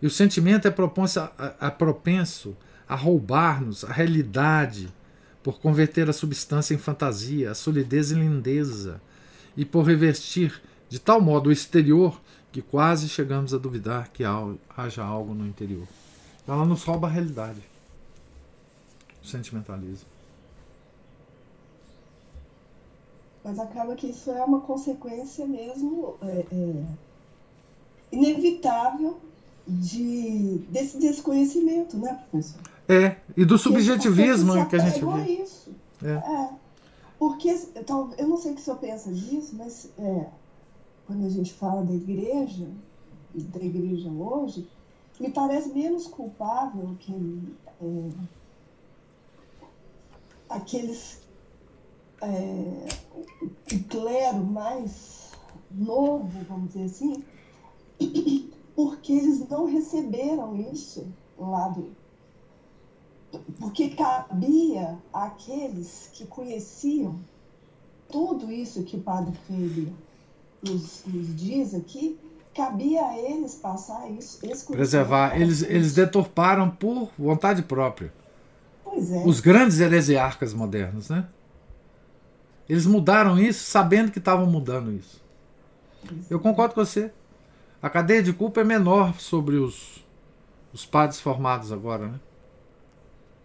E o sentimento é propenso a, a, propenso a roubar-nos a realidade, por converter a substância em fantasia, a solidez em lindeza, e por revestir de tal modo o exterior que quase chegamos a duvidar que haja algo no interior. Ela nos rouba a realidade. O sentimentalismo. Mas acaba que isso é uma consequência mesmo é, é, inevitável de, desse desconhecimento, né, professor? É, e do subjetivismo que a gente vê. Isso. É. é. Porque, então, eu não sei o que o senhor pensa disso, mas é, quando a gente fala da igreja, da igreja hoje, me parece menos culpável que é, aqueles é, o clero mais novo, vamos dizer assim, porque eles não receberam isso lá do. Porque cabia àqueles que conheciam tudo isso que o Padre Freire nos, nos diz aqui, cabia a eles passar isso. Preservar. Eles, eles deturparam por vontade própria. Pois é. Os grandes heresiarcas modernos, né? Eles mudaram isso sabendo que estavam mudando isso. Eu concordo com você. A cadeia de culpa é menor sobre os, os padres formados agora, né?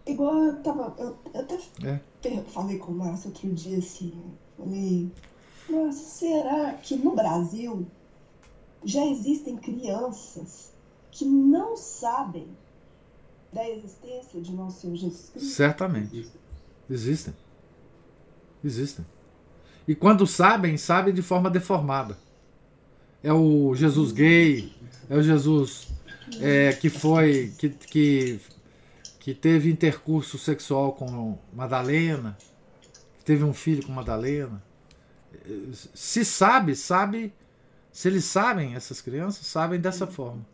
Igual eu tava. Eu, eu até é. falei com o Márcio outro dia assim. Falei, mas será que no Brasil já existem crianças que não sabem da existência de nosso Senhor Jesus Cristo? Certamente. Existem. Existem. E quando sabem, sabem de forma deformada. É o Jesus gay, é o Jesus é, que foi. Que, que, que teve intercurso sexual com Madalena, que teve um filho com Madalena. Se sabe, sabe se eles sabem, essas crianças sabem dessa forma.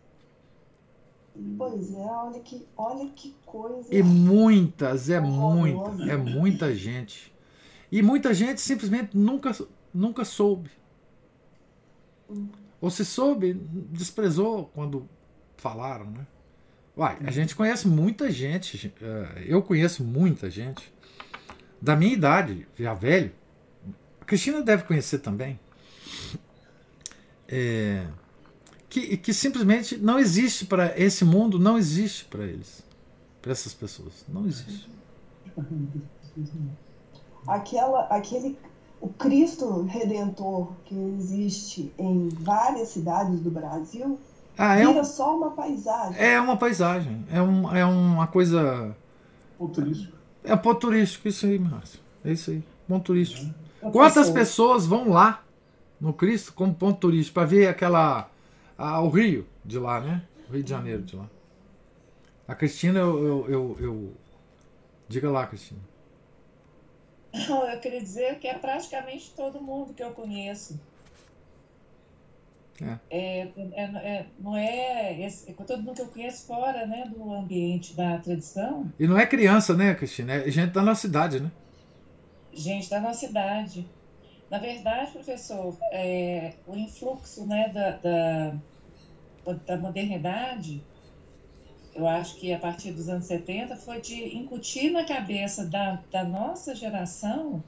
Pois é, olha que, olha que coisa. E muitas, é muita, é muita gente. E muita gente simplesmente nunca, nunca soube. Ou se soube, desprezou quando falaram, né? Uai, a gente conhece muita gente, eh, eu conheço muita gente da minha idade, já velho. A Cristina deve conhecer também é, que, que simplesmente não existe para esse mundo, não existe para eles, para essas pessoas, não existe. Aquela, aquele, o Cristo Redentor que existe em várias cidades do Brasil ah, é vira um, só uma paisagem. É uma paisagem, é, um, é uma coisa. Ponto turístico. É ponto turístico, isso aí, Márcio. É isso aí, ponto turístico. Quantas pessoas vão lá no Cristo como ponto turístico para ver aquela o Rio de lá, né? O Rio de Janeiro de lá. A Cristina, eu, eu, eu, eu... diga lá, Cristina. Não, eu queria dizer que é praticamente todo mundo que eu conheço. É. É, é, é, não é, esse, é todo mundo que eu conheço fora né, do ambiente da tradição. E não é criança, né, Cristina? É gente da nossa cidade, né? Gente da nossa cidade. Na verdade, professor, é, o influxo né, da, da, da modernidade, eu acho que a partir dos anos 70, foi de incutir na cabeça da, da nossa geração,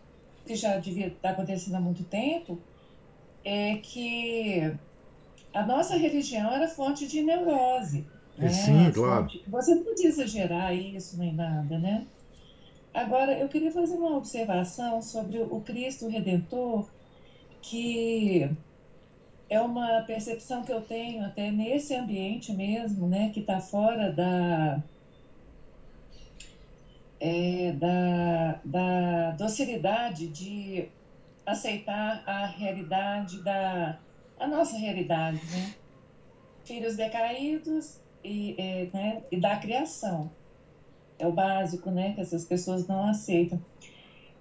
que já devia estar acontecendo há muito tempo, é que a nossa religião era fonte de neurose. Né? Sim, claro. Fonte... Você não podia exagerar isso nem nada, né? Agora, eu queria fazer uma observação sobre o Cristo Redentor, que é uma percepção que eu tenho até nesse ambiente mesmo, né, que está fora da, é, da, da docilidade de aceitar a realidade da a nossa realidade, né? Filhos decaídos e, é, né, e da criação. É o básico, né? Que essas pessoas não aceitam.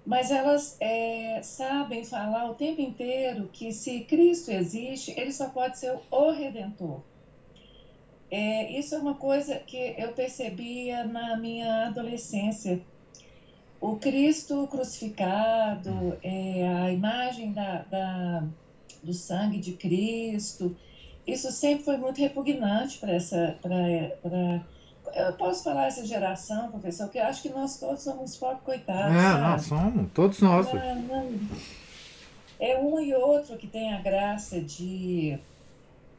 Mas elas é, sabem falar o tempo inteiro que se Cristo existe, ele só pode ser o Redentor. É, isso é uma coisa que eu percebia na minha adolescência. O Cristo crucificado, é, a imagem da, da do sangue de Cristo. Isso sempre foi muito repugnante para eu posso falar essa geração, professor, que eu acho que nós todos somos pobres coitados. É, nós somos, todos nós. Não, não. É um e outro que tem a graça de,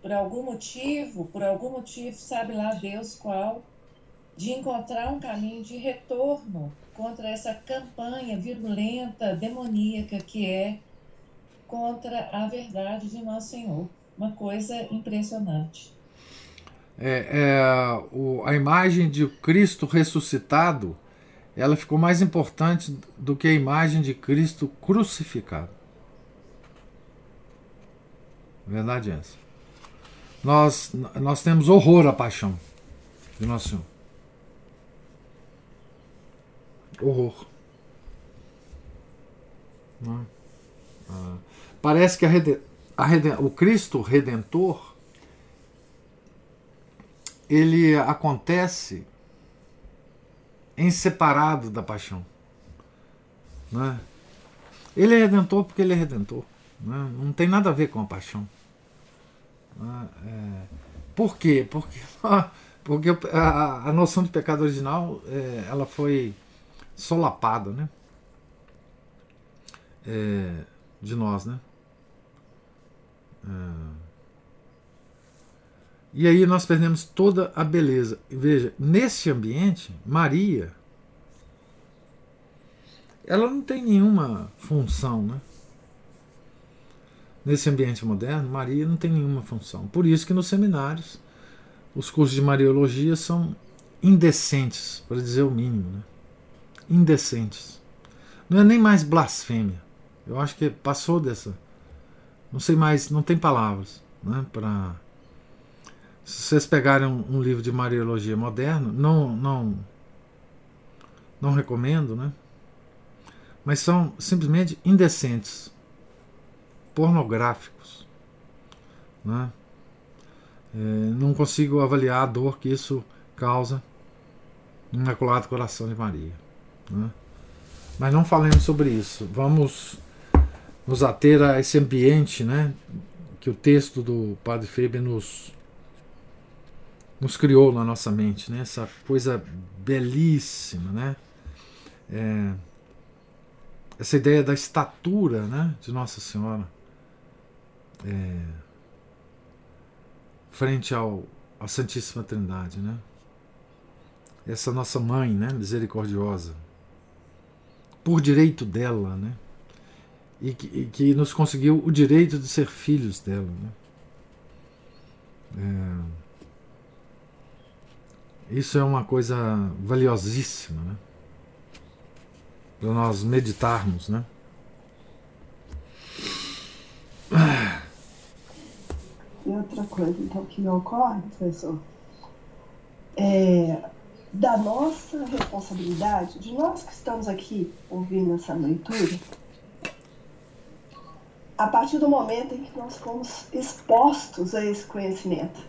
por algum motivo, por algum motivo, sabe lá Deus qual, de encontrar um caminho de retorno contra essa campanha virulenta, demoníaca que é contra a verdade de Nosso Senhor. Uma coisa impressionante. É, é, o, a imagem de Cristo ressuscitado ela ficou mais importante do que a imagem de Cristo crucificado. Verdade é essa. Nós, nós temos horror à paixão de Nosso Senhor. Horror. Não é? ah. Parece que a a o Cristo Redentor ele acontece em separado da paixão. Né? Ele é redentor porque ele é redentor. Né? Não tem nada a ver com a paixão. Né? É, por quê? Porque, porque a, a noção de pecado original é, ela foi solapada né? É, de nós. Né? E aí nós perdemos toda a beleza. Veja, nesse ambiente, Maria, ela não tem nenhuma função, né? Nesse ambiente moderno, Maria não tem nenhuma função. Por isso que nos seminários os cursos de Mariologia são indecentes, para dizer o mínimo, né? Indecentes. Não é nem mais blasfêmia. Eu acho que passou dessa não sei mais, não tem palavras né, para. Se vocês pegarem um, um, livro de Mariologia moderno, não, não, não recomendo, né? Mas são simplesmente indecentes, pornográficos. Né? É, não consigo avaliar a dor que isso causa no Imaculado Coração de Maria. Né? Mas não falemos sobre isso. Vamos nos ater a esse ambiente né, que o texto do Padre Feber nos, nos criou na nossa mente, né, essa coisa belíssima, né, é, essa ideia da estatura né, de Nossa Senhora é, frente ao, à Santíssima Trindade, né, essa nossa mãe né, misericordiosa, por direito dela, né, e que, e que nos conseguiu o direito de ser filhos dela. Né? É, isso é uma coisa valiosíssima, né? Para nós meditarmos, né? E outra coisa, então, que me ocorre, professor, é da nossa responsabilidade, de nós que estamos aqui ouvindo essa leitura, a partir do momento em que nós fomos expostos a esse conhecimento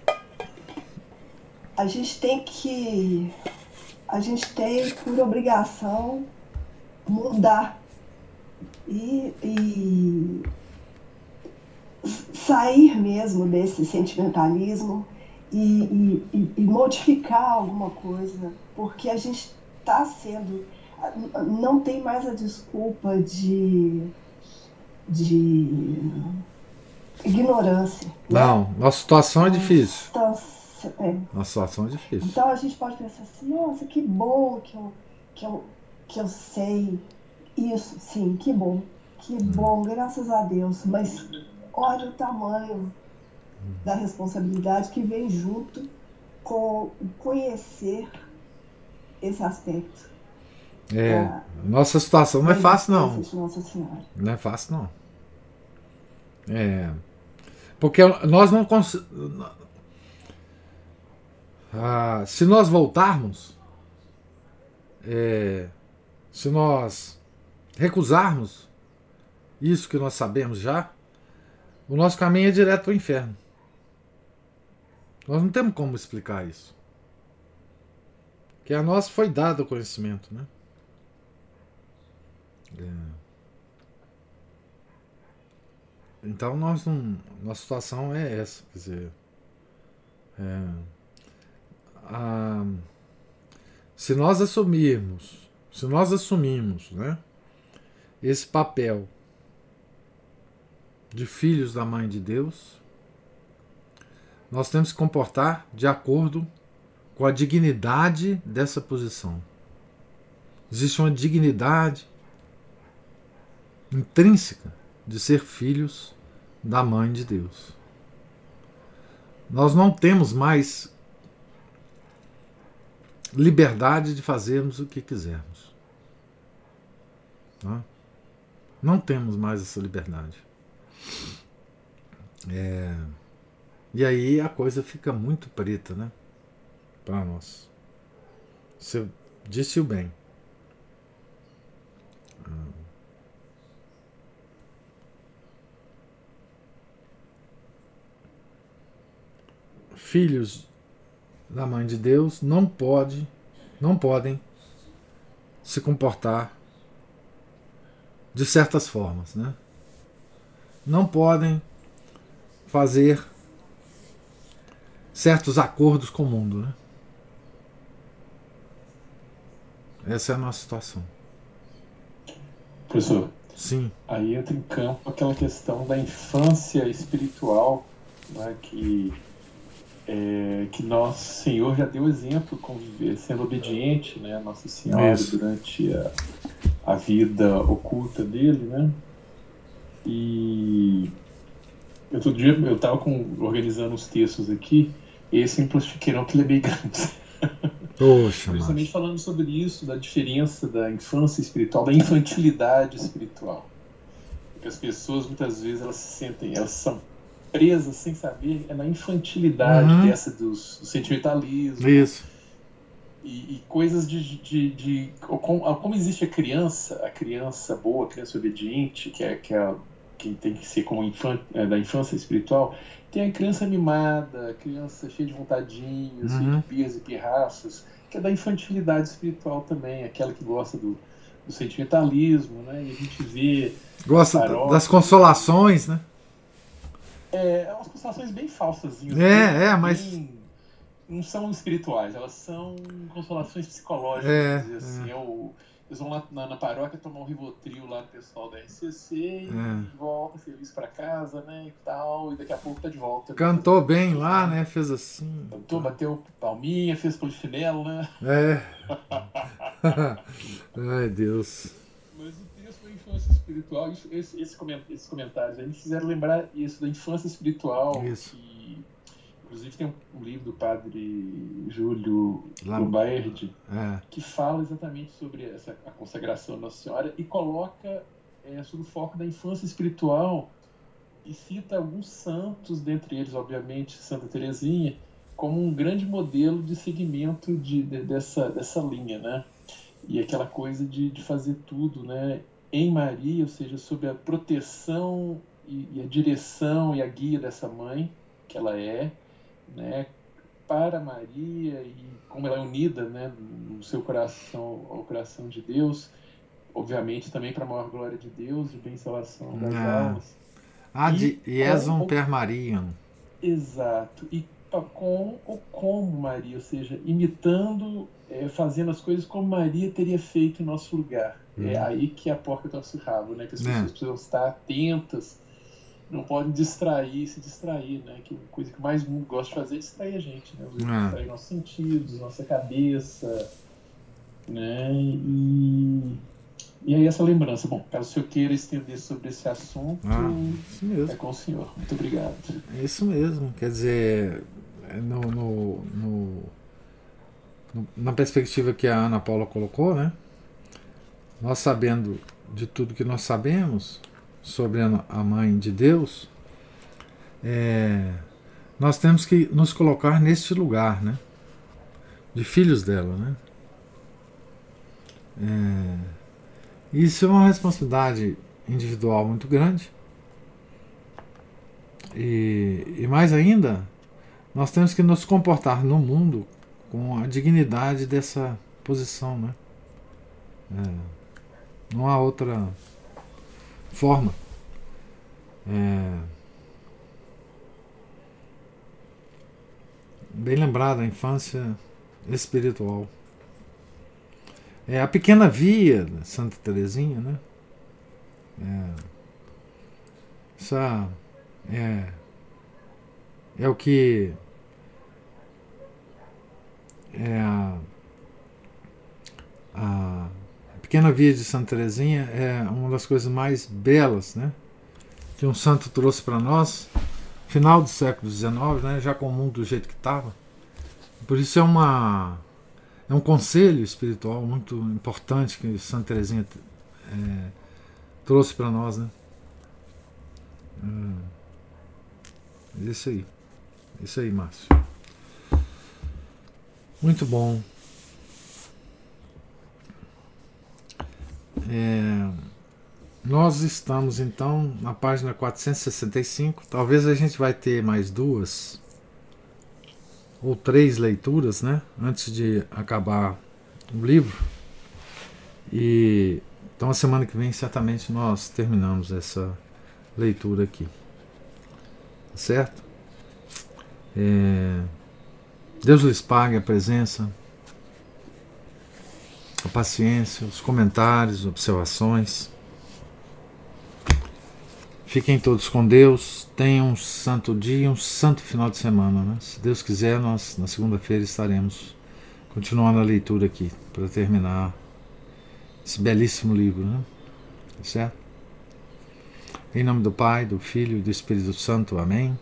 a gente tem que, a gente tem por obrigação mudar e, e sair mesmo desse sentimentalismo e, e, e, modificar alguma coisa, porque a gente está sendo. Não tem mais a desculpa de, de ignorância. Não, né? nossa situação é difícil. Então, é. Nossa situação é difícil. Então a gente pode pensar assim: nossa, que bom que eu, que eu, que eu sei isso, sim, que bom. Que hum. bom, graças a Deus. Mas olha o tamanho da responsabilidade que vem junto com conhecer esse aspecto. É, da, nossa situação não é fácil não. Não é fácil não. É, porque nós não conseguimos. Ah, se nós voltarmos, é, se nós recusarmos isso que nós sabemos já, o nosso caminho é direto para o inferno. Nós não temos como explicar isso. Que a nós foi dado o conhecimento, né? É. Então nós não, nossa situação é essa, quer dizer, é, a, se nós assumirmos, se nós assumimos, né, esse papel de filhos da mãe de Deus, nós temos que comportar de acordo com a dignidade dessa posição. Existe uma dignidade intrínseca de ser filhos da mãe de Deus. Nós não temos mais liberdade de fazermos o que quisermos. Não, é? não temos mais essa liberdade. É. E aí a coisa fica muito preta, né? Para nós. Você disse o bem. Filhos da mãe de Deus não pode, não podem se comportar de certas formas, né? Não podem fazer certos acordos com o mundo. Né? Essa é a nossa situação. Professor. Sim. Aí entra em campo aquela questão da infância espiritual, né, que, é, que nosso Senhor já deu exemplo com sendo obediente, né, Nossa Senhora Isso. durante a, a vida oculta dele, né? E outro dia eu estava organizando os textos aqui esse Impostiqueirão que ele é bem grande. Poxa, Justamente falando sobre isso, da diferença da infância espiritual, da infantilidade espiritual. Porque as pessoas muitas vezes elas se sentem, elas são presas sem saber, é na infantilidade uhum. dessa dos, do sentimentalismo. Isso. E, e coisas de, de, de, como, como, existe a criança, a criança boa, a criança obediente, que é, que é quem tem que ser como infan, é, da infância espiritual, tem a criança mimada, a criança cheia de vontadinhos, uhum. de pirras e pirraças, que é da infantilidade espiritual também, aquela que gosta do, do sentimentalismo, né? E a gente vê. Gosta das consolações, né? É, é umas consolações bem falsas. É, bem, é, mas. Bem, não são espirituais, elas são consolações psicológicas, é, dizer assim. É. é eles vão lá na, na paróquia tomar um Rivotril lá do pessoal da RCC e é. volta feliz para casa, né, e tal, e daqui a pouco tá de volta. Cantou bem lá, né, fez assim. Cantou, bateu palminha, fez polichinelo, né. É. Ai, Deus. Mas infância espiritual, esse, esse, esses comentários aí me fizeram lembrar isso, da infância espiritual. Isso. Que Inclusive tem um, livro do padre Júlio Lubaerd é. que fala exatamente sobre essa, a consagração da Nossa Senhora e coloca é, sobre o foco da infância espiritual e cita alguns santos, dentre eles, obviamente, Santa Teresinha, como um grande modelo de seguimento de, de, dessa, dessa linha, né? E aquela coisa de, de fazer tudo, né? Em Maria, ou seja, sob a proteção e, e a direção e a guia dessa mãe, que ela é, né? Para Maria e como ela é unida, né? No seu coração ao coração de Deus, obviamente também para a maior glória de Deus e bem salvação das ah. almas. Ad Iesum per Mariam. Exato. E com o como Maria, ou seja, imitando, é, fazendo as coisas como Maria teria feito em nosso lugar. Hum. É aí que a porca torce o rabo, né? Que as é. pessoas precisam estar atentas, não podem distrair, se distrair, né? Que a coisa que mais mundo gosta de fazer é distrair a gente, né? É. Distrair nossos sentidos, nossa cabeça, né? E e aí essa lembrança, bom, caso o senhor queira estender sobre esse assunto, ah, é com o senhor. Muito obrigado. É isso mesmo, quer dizer, é no, no, no, na perspectiva que a Ana Paula colocou, né? Nós sabendo de tudo que nós sabemos sobre a mãe de Deus, é, nós temos que nos colocar neste lugar, né? De filhos dela, né? É, isso é uma responsabilidade individual muito grande. E, e mais ainda, nós temos que nos comportar no mundo com a dignidade dessa posição, né? É, não há outra forma. É, bem lembrada a infância espiritual. É a pequena via da Santa Teresinha, né? É, essa é, é o que é a, a pequena via de Santa Teresinha é uma das coisas mais belas, né? Que um santo trouxe para nós, final do século XIX, né? Já com o mundo do jeito que estava. Por isso é uma é um conselho espiritual muito importante que Santa Teresinha é, trouxe para nós, né? Hum, isso aí, isso aí, Márcio. Muito bom. É, nós estamos então na página 465. Talvez a gente vai ter mais duas ou três leituras, né, antes de acabar o livro. E então a semana que vem certamente nós terminamos essa leitura aqui, tá certo? É, Deus lhes pague a presença, a paciência, os comentários, observações. Fiquem todos com Deus. Tenham um santo dia, um santo final de semana. Né? Se Deus quiser, nós na segunda-feira estaremos continuando a leitura aqui para terminar esse belíssimo livro, né? Certo? Em nome do Pai, do Filho e do Espírito Santo. Amém.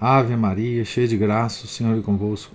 Ave Maria, cheia de graça, o Senhor é convosco.